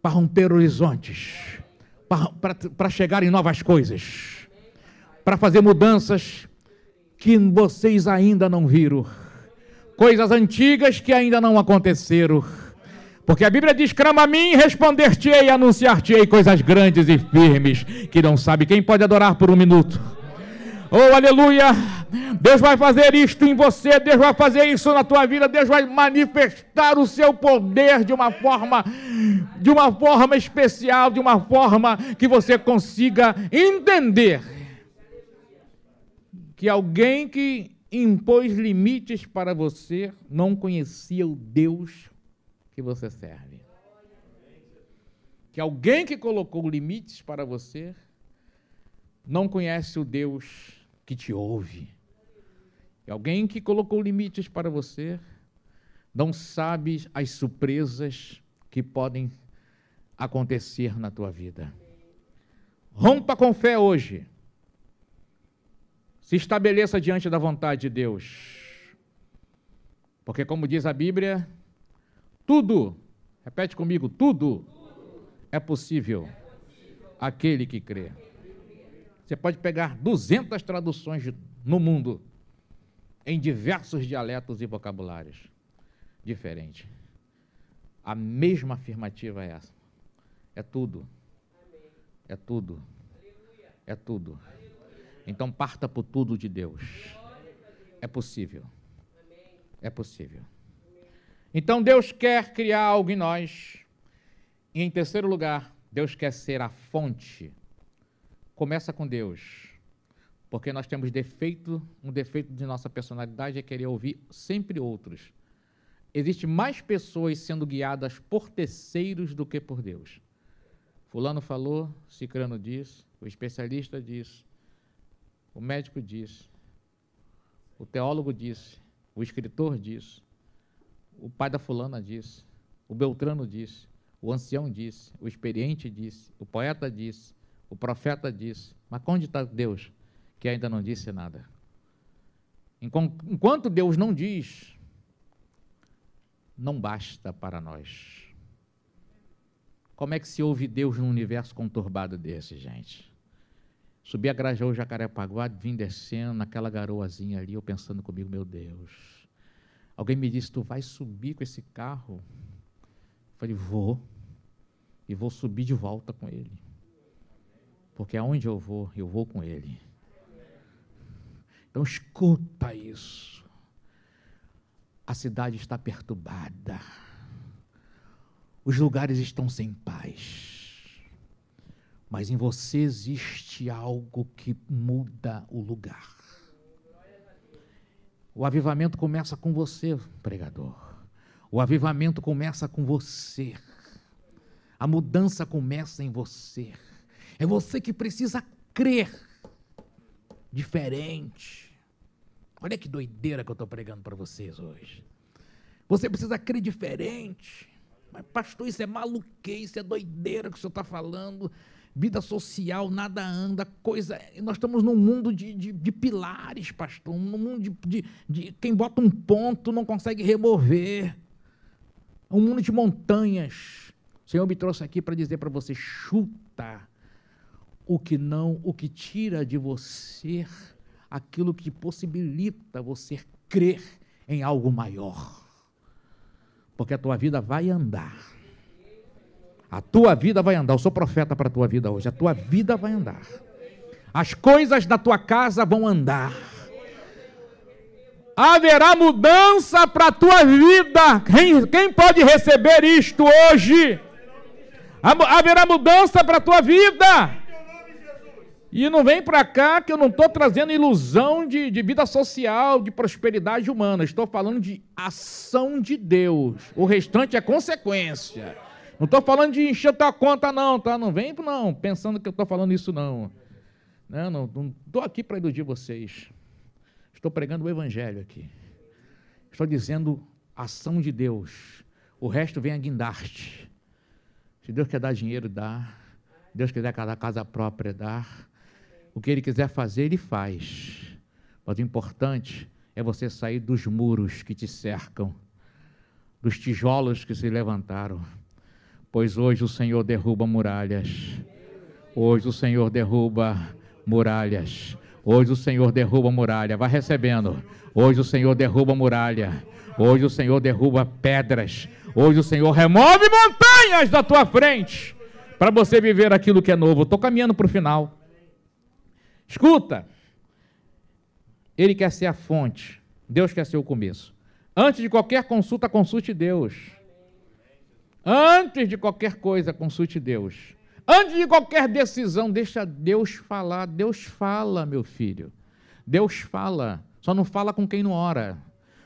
Para romper horizontes. Para chegar em novas coisas. Para fazer mudanças que vocês ainda não viram. Coisas antigas que ainda não aconteceram porque a Bíblia diz: clama a mim, responder-te-ei anunciar-te-ei coisas grandes e firmes que não sabe quem pode adorar por um minuto. Oh, aleluia! Deus vai fazer isto em você, Deus vai fazer isso na tua vida, Deus vai manifestar o seu poder de uma forma de uma forma especial, de uma forma que você consiga entender que alguém que impôs limites para você não conhecia o Deus que você serve. Que alguém que colocou limites para você não conhece o Deus que te ouve. Que alguém que colocou limites para você não sabe as surpresas que podem acontecer na tua vida. Rompa com fé hoje. Se estabeleça diante da vontade de Deus. Porque, como diz a Bíblia, tudo, repete comigo, tudo, é possível aquele que crê. Você pode pegar 200 traduções no mundo, em diversos dialetos e vocabulários diferentes. A mesma afirmativa é essa. É tudo. É tudo. É tudo. Então parta por tudo de Deus. É possível. É possível. Então Deus quer criar algo em nós. E em terceiro lugar, Deus quer ser a fonte. Começa com Deus. Porque nós temos defeito, um defeito de nossa personalidade é querer ouvir sempre outros. Existe mais pessoas sendo guiadas por terceiros do que por Deus. Fulano falou, Cicrano disse, o especialista disse, o médico disse, o teólogo disse, o escritor disse o pai da fulana disse, o Beltrano disse, o ancião disse, o experiente disse, o poeta disse, o profeta disse. Mas onde está Deus que ainda não disse nada? Enquanto Deus não diz, não basta para nós. Como é que se ouve Deus num universo conturbado desse, gente? Subi a Grajaú, Jacarepaguá, vim descendo naquela garoazinha ali, eu pensando comigo, meu Deus, Alguém me disse: Tu vai subir com esse carro? Eu falei: Vou. E vou subir de volta com ele. Porque aonde eu vou, eu vou com ele. Então escuta isso. A cidade está perturbada. Os lugares estão sem paz. Mas em você existe algo que muda o lugar. O avivamento começa com você, pregador. O avivamento começa com você. A mudança começa em você. É você que precisa crer diferente. Olha que doideira que eu estou pregando para vocês hoje. Você precisa crer diferente. Mas, pastor, isso é maluquice, isso é doideira que o senhor está falando. Vida social, nada anda, coisa. Nós estamos num mundo de, de, de pilares, pastor, num mundo de, de, de. Quem bota um ponto não consegue remover. Um mundo de montanhas. O Senhor me trouxe aqui para dizer para você: chuta o que não, o que tira de você aquilo que possibilita você crer em algo maior. Porque a tua vida vai andar. A tua vida vai andar. Eu sou profeta para a tua vida hoje. A tua vida vai andar. As coisas da tua casa vão andar. Haverá mudança para a tua vida. Quem, quem pode receber isto hoje? Haverá mudança para a tua vida. E não vem para cá que eu não estou trazendo ilusão de, de vida social, de prosperidade humana. Estou falando de ação de Deus. O restante é consequência. Não estou falando de encher tua conta, não, tá? Não vem não, pensando que eu estou falando isso, não. Não estou aqui para iludir vocês. Estou pregando o Evangelho aqui. Estou dizendo ação de Deus. O resto vem a guindaste. Se Deus quer dar dinheiro, dá. Deus quiser dar casa própria, dá. O que Ele quiser fazer, Ele faz. Mas o importante é você sair dos muros que te cercam, dos tijolos que se levantaram. Pois hoje o Senhor derruba muralhas. Hoje o Senhor derruba muralhas. Hoje o Senhor derruba muralha. Vai recebendo. Hoje o Senhor derruba muralha. Hoje o Senhor derruba pedras. Hoje o Senhor remove montanhas da tua frente para você viver aquilo que é novo. Estou caminhando para o final. Escuta. Ele quer ser a fonte. Deus quer ser o começo. Antes de qualquer consulta, consulte Deus. Antes de qualquer coisa, consulte Deus. Antes de qualquer decisão, deixa Deus falar. Deus fala, meu filho. Deus fala. Só não fala com quem não ora.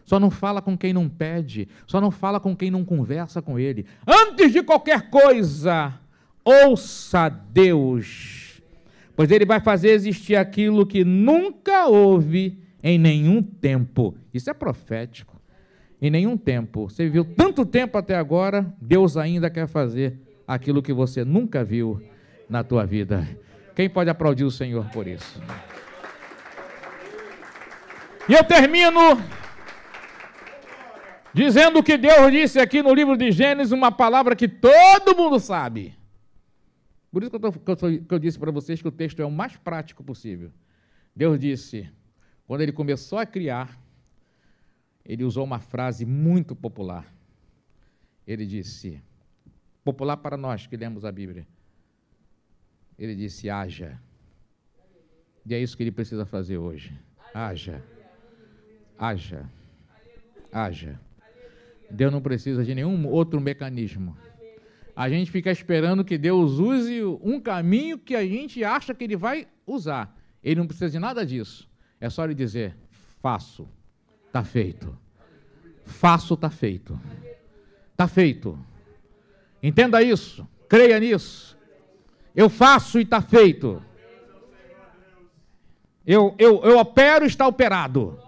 Só não fala com quem não pede. Só não fala com quem não conversa com Ele. Antes de qualquer coisa, ouça Deus pois ele vai fazer existir aquilo que nunca houve em nenhum tempo. Isso é profético. Em nenhum tempo. Você viu tanto tempo até agora, Deus ainda quer fazer aquilo que você nunca viu na tua vida. Quem pode aplaudir o Senhor por isso? E eu termino dizendo que Deus disse aqui no livro de Gênesis uma palavra que todo mundo sabe. Por isso que eu, tô, que eu, que eu disse para vocês que o texto é o mais prático possível. Deus disse, quando ele começou a criar, ele usou uma frase muito popular. Ele disse, popular para nós que lemos a Bíblia. Ele disse: haja. E é isso que ele precisa fazer hoje. Haja. Haja. Haja. Deus não precisa de nenhum outro mecanismo a gente fica esperando que Deus use um caminho que a gente acha que ele vai usar. Ele não precisa de nada disso. É só ele dizer: faço, está feito. Faço, está feito. Está feito. Entenda isso, creia nisso. Eu faço e está feito. Eu, eu, eu opero e está operado.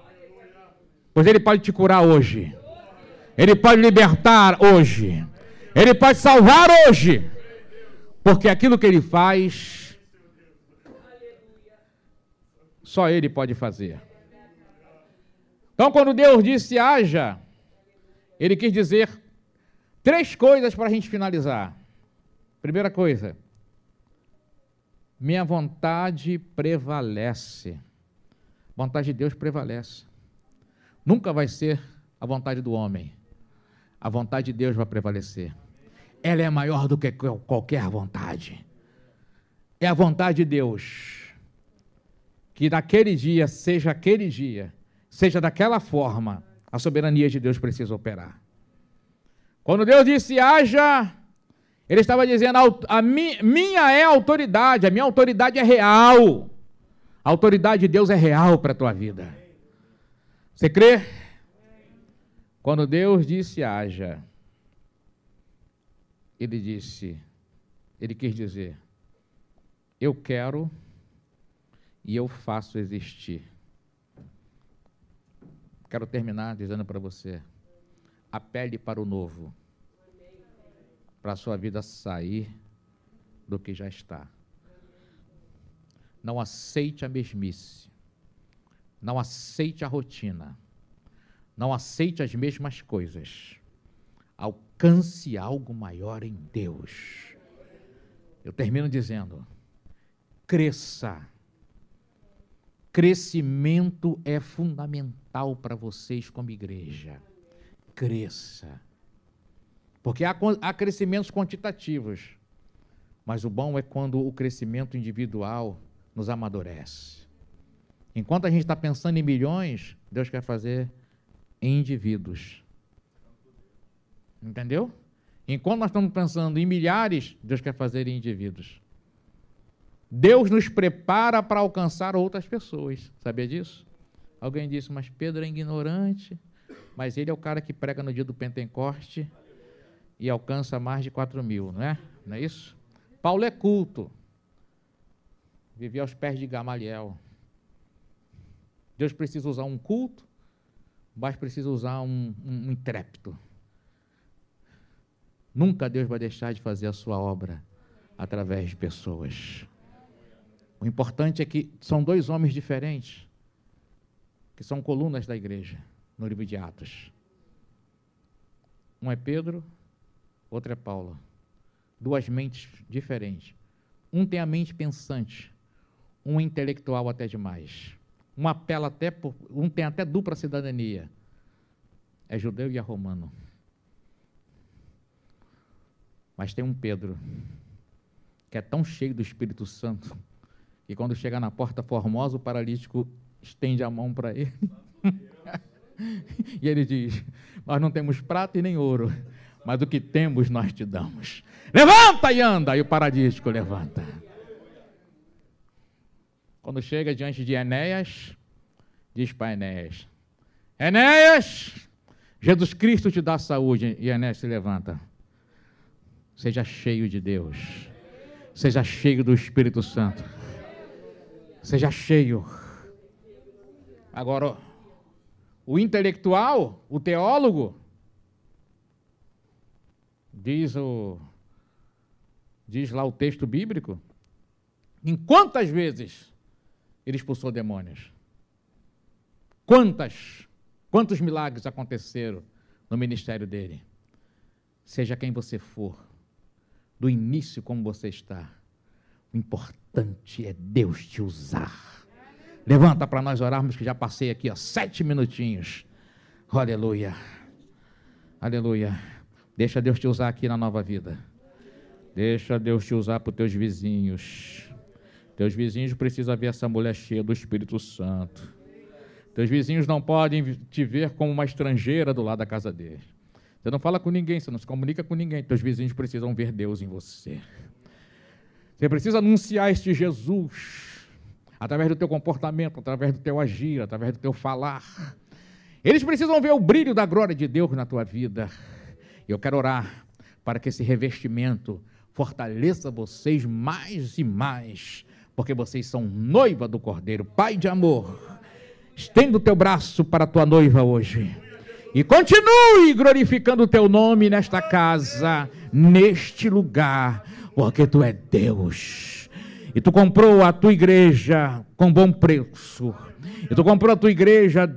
Pois ele pode te curar hoje. Ele pode libertar hoje. Ele pode salvar hoje, porque aquilo que ele faz, só ele pode fazer. Então, quando Deus disse haja, ele quis dizer três coisas para a gente finalizar. Primeira coisa, minha vontade prevalece. A vontade de Deus prevalece. Nunca vai ser a vontade do homem. A vontade de Deus vai prevalecer ela é maior do que qualquer vontade. É a vontade de Deus que naquele dia seja aquele dia, seja daquela forma, a soberania de Deus precisa operar. Quando Deus disse haja, Ele estava dizendo: a minha é a autoridade, a minha autoridade é real. A autoridade de Deus é real para a tua vida. Você crê? Quando Deus disse haja, ele disse, ele quis dizer, eu quero e eu faço existir. Quero terminar dizendo para você, apele para o novo, para a sua vida sair do que já está. Não aceite a mesmice. Não aceite a rotina. Não aceite as mesmas coisas. Alcance algo maior em Deus. Eu termino dizendo: cresça. Crescimento é fundamental para vocês como igreja. Cresça. Porque há, há crescimentos quantitativos, mas o bom é quando o crescimento individual nos amadurece. Enquanto a gente está pensando em milhões, Deus quer fazer em indivíduos. Entendeu? Enquanto nós estamos pensando em milhares, Deus quer fazer em indivíduos. Deus nos prepara para alcançar outras pessoas. Sabia disso? Alguém disse, mas Pedro é ignorante, mas ele é o cara que prega no dia do Pentecoste e alcança mais de 4 mil, não é? Não é isso? Paulo é culto. Vivia aos pés de Gamaliel. Deus precisa usar um culto, mas precisa usar um, um, um intrépido. Nunca Deus vai deixar de fazer a sua obra através de pessoas. O importante é que são dois homens diferentes, que são colunas da igreja, no livro de Atos. Um é Pedro, outro é Paulo. Duas mentes diferentes. Um tem a mente pensante, um intelectual até demais. Um apela até por, um tem até dupla cidadania. É judeu e é romano. Mas tem um Pedro que é tão cheio do Espírito Santo que quando chega na porta formosa o paralítico estende a mão para ele. e ele diz: Nós não temos prata e nem ouro, mas o que temos nós te damos. Levanta e anda! E o paralítico levanta. Quando chega diante de Enéas, diz para Enéas: Enéas, Jesus Cristo te dá saúde. E Enéas se levanta. Seja cheio de Deus. Seja cheio do Espírito Santo. Seja cheio. Agora, o intelectual, o teólogo, diz o diz lá o texto bíblico, em quantas vezes ele expulsou demônios. Quantas, quantos milagres aconteceram no ministério dele? Seja quem você for, do início como você está, o importante é Deus te usar. Levanta para nós orarmos, que já passei aqui, ó, sete minutinhos. Aleluia. Aleluia. Deixa Deus te usar aqui na nova vida. Deixa Deus te usar para os teus vizinhos. Teus vizinhos precisam ver essa mulher cheia do Espírito Santo. Teus vizinhos não podem te ver como uma estrangeira do lado da casa deles. Você não fala com ninguém, você não se comunica com ninguém. Teus vizinhos precisam ver Deus em você. Você precisa anunciar este Jesus através do teu comportamento, através do teu agir, através do teu falar. Eles precisam ver o brilho da glória de Deus na tua vida. Eu quero orar para que esse revestimento fortaleça vocês mais e mais porque vocês são noiva do Cordeiro, Pai de amor. Estenda o teu braço para a tua noiva hoje. E continue glorificando o teu nome nesta casa, neste lugar, porque tu é Deus. E tu comprou a tua igreja com bom preço. E tu comprou a tua igreja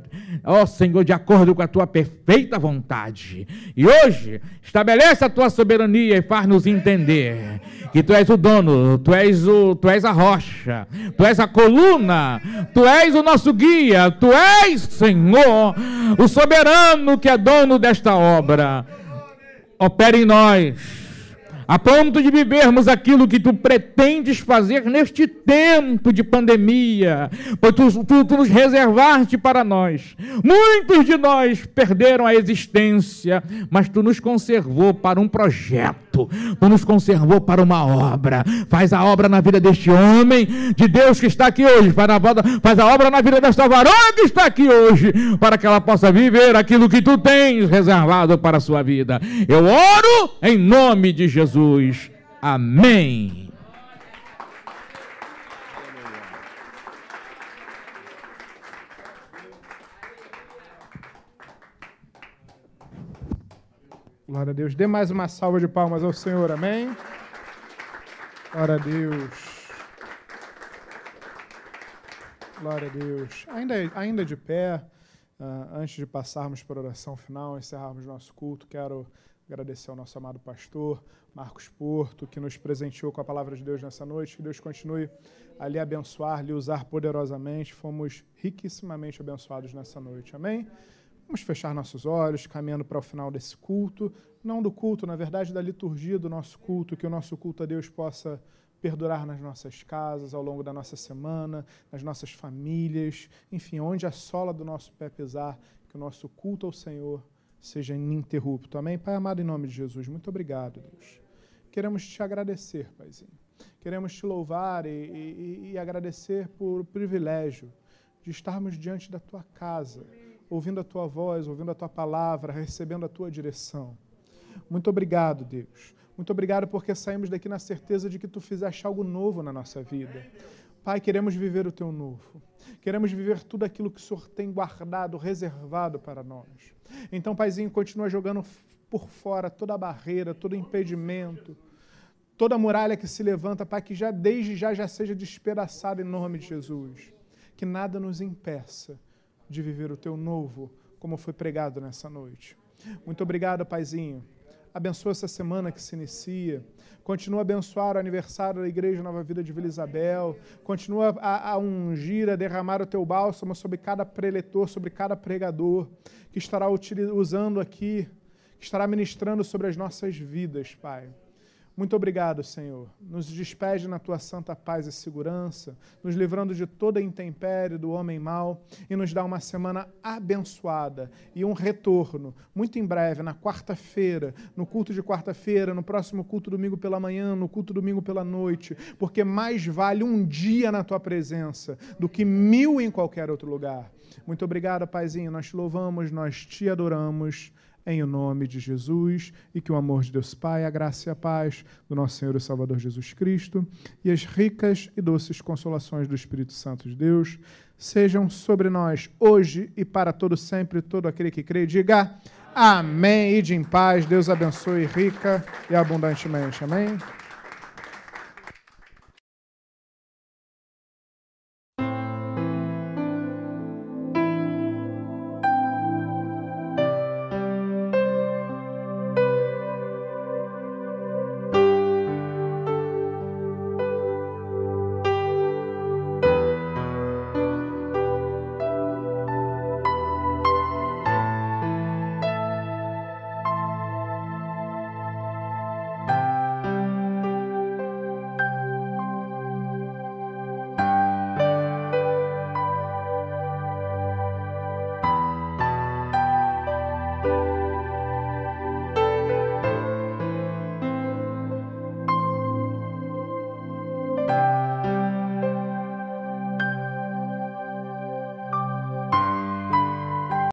ó Senhor, de acordo com a tua perfeita vontade. E hoje, estabelece a tua soberania e faz-nos entender que tu és o dono, tu és, o, tu és a rocha, tu és a coluna, tu és o nosso guia, tu és, Senhor, o soberano que é dono desta obra. Opera em nós a ponto de vivermos aquilo que tu pretendes fazer neste tempo de pandemia, pois tu, tu, tu, nos reservaste para nós. Muitos de nós perderam a existência, mas tu nos conservou para um projeto, tu nos conservou para uma obra. Faz a obra na vida deste homem de Deus que está aqui hoje, faz a, faz a obra na vida desta varoa que está aqui hoje, para que ela possa viver aquilo que tu tens reservado para a sua vida. Eu oro em nome de Jesus. Jesus. Amém. Glória a Deus. Dê mais uma salva de palmas ao Senhor. Amém. Glória a Deus. Glória a Deus. Ainda, ainda de pé, uh, antes de passarmos para a oração final, encerrarmos nosso culto, quero agradecer ao nosso amado pastor, Marcos Porto, que nos presenteou com a palavra de Deus nessa noite. Que Deus continue a lhe abençoar, lhe usar poderosamente. Fomos riquissimamente abençoados nessa noite. Amém? Vamos fechar nossos olhos, caminhando para o final desse culto. Não do culto, na verdade, da liturgia do nosso culto, que o nosso culto a Deus possa perdurar nas nossas casas, ao longo da nossa semana, nas nossas famílias, enfim, onde a sola do nosso pé pisar, que o nosso culto ao Senhor seja ininterrupto. Amém? Pai amado, em nome de Jesus, muito obrigado, Deus. Queremos te agradecer, Paizinho. Queremos te louvar e, e, e agradecer por o privilégio de estarmos diante da tua casa, ouvindo a tua voz, ouvindo a tua palavra, recebendo a tua direção. Muito obrigado, Deus. Muito obrigado porque saímos daqui na certeza de que tu fizeste algo novo na nossa vida. Pai, queremos viver o teu novo. Queremos viver tudo aquilo que o Senhor tem guardado, reservado para nós. Então, Paizinho, continua jogando por fora toda a barreira, todo impedimento, toda a muralha que se levanta, Pai, que já desde já já seja despedaçada em nome de Jesus. Que nada nos impeça de viver o teu novo, como foi pregado nessa noite. Muito obrigado, Paizinho. Abençoa essa semana que se inicia. Continua a abençoar o aniversário da Igreja Nova Vida de Vila Isabel. Continua a, a ungir, a derramar o teu bálsamo sobre cada preletor, sobre cada pregador que estará usando aqui, que estará ministrando sobre as nossas vidas, Pai. Muito obrigado, Senhor. Nos despede na tua santa paz e segurança, nos livrando de toda intempérie do homem mau e nos dá uma semana abençoada e um retorno muito em breve, na quarta-feira, no culto de quarta-feira, no próximo culto domingo pela manhã, no culto domingo pela noite, porque mais vale um dia na tua presença do que mil em qualquer outro lugar. Muito obrigado, Paizinho. Nós te louvamos, nós te adoramos em nome de Jesus e que o amor de Deus Pai, a graça e a paz do nosso Senhor e Salvador Jesus Cristo e as ricas e doces consolações do Espírito Santo de Deus sejam sobre nós hoje e para todo sempre, todo aquele que crê, diga amém e de em paz. Deus abençoe rica e abundantemente. Amém.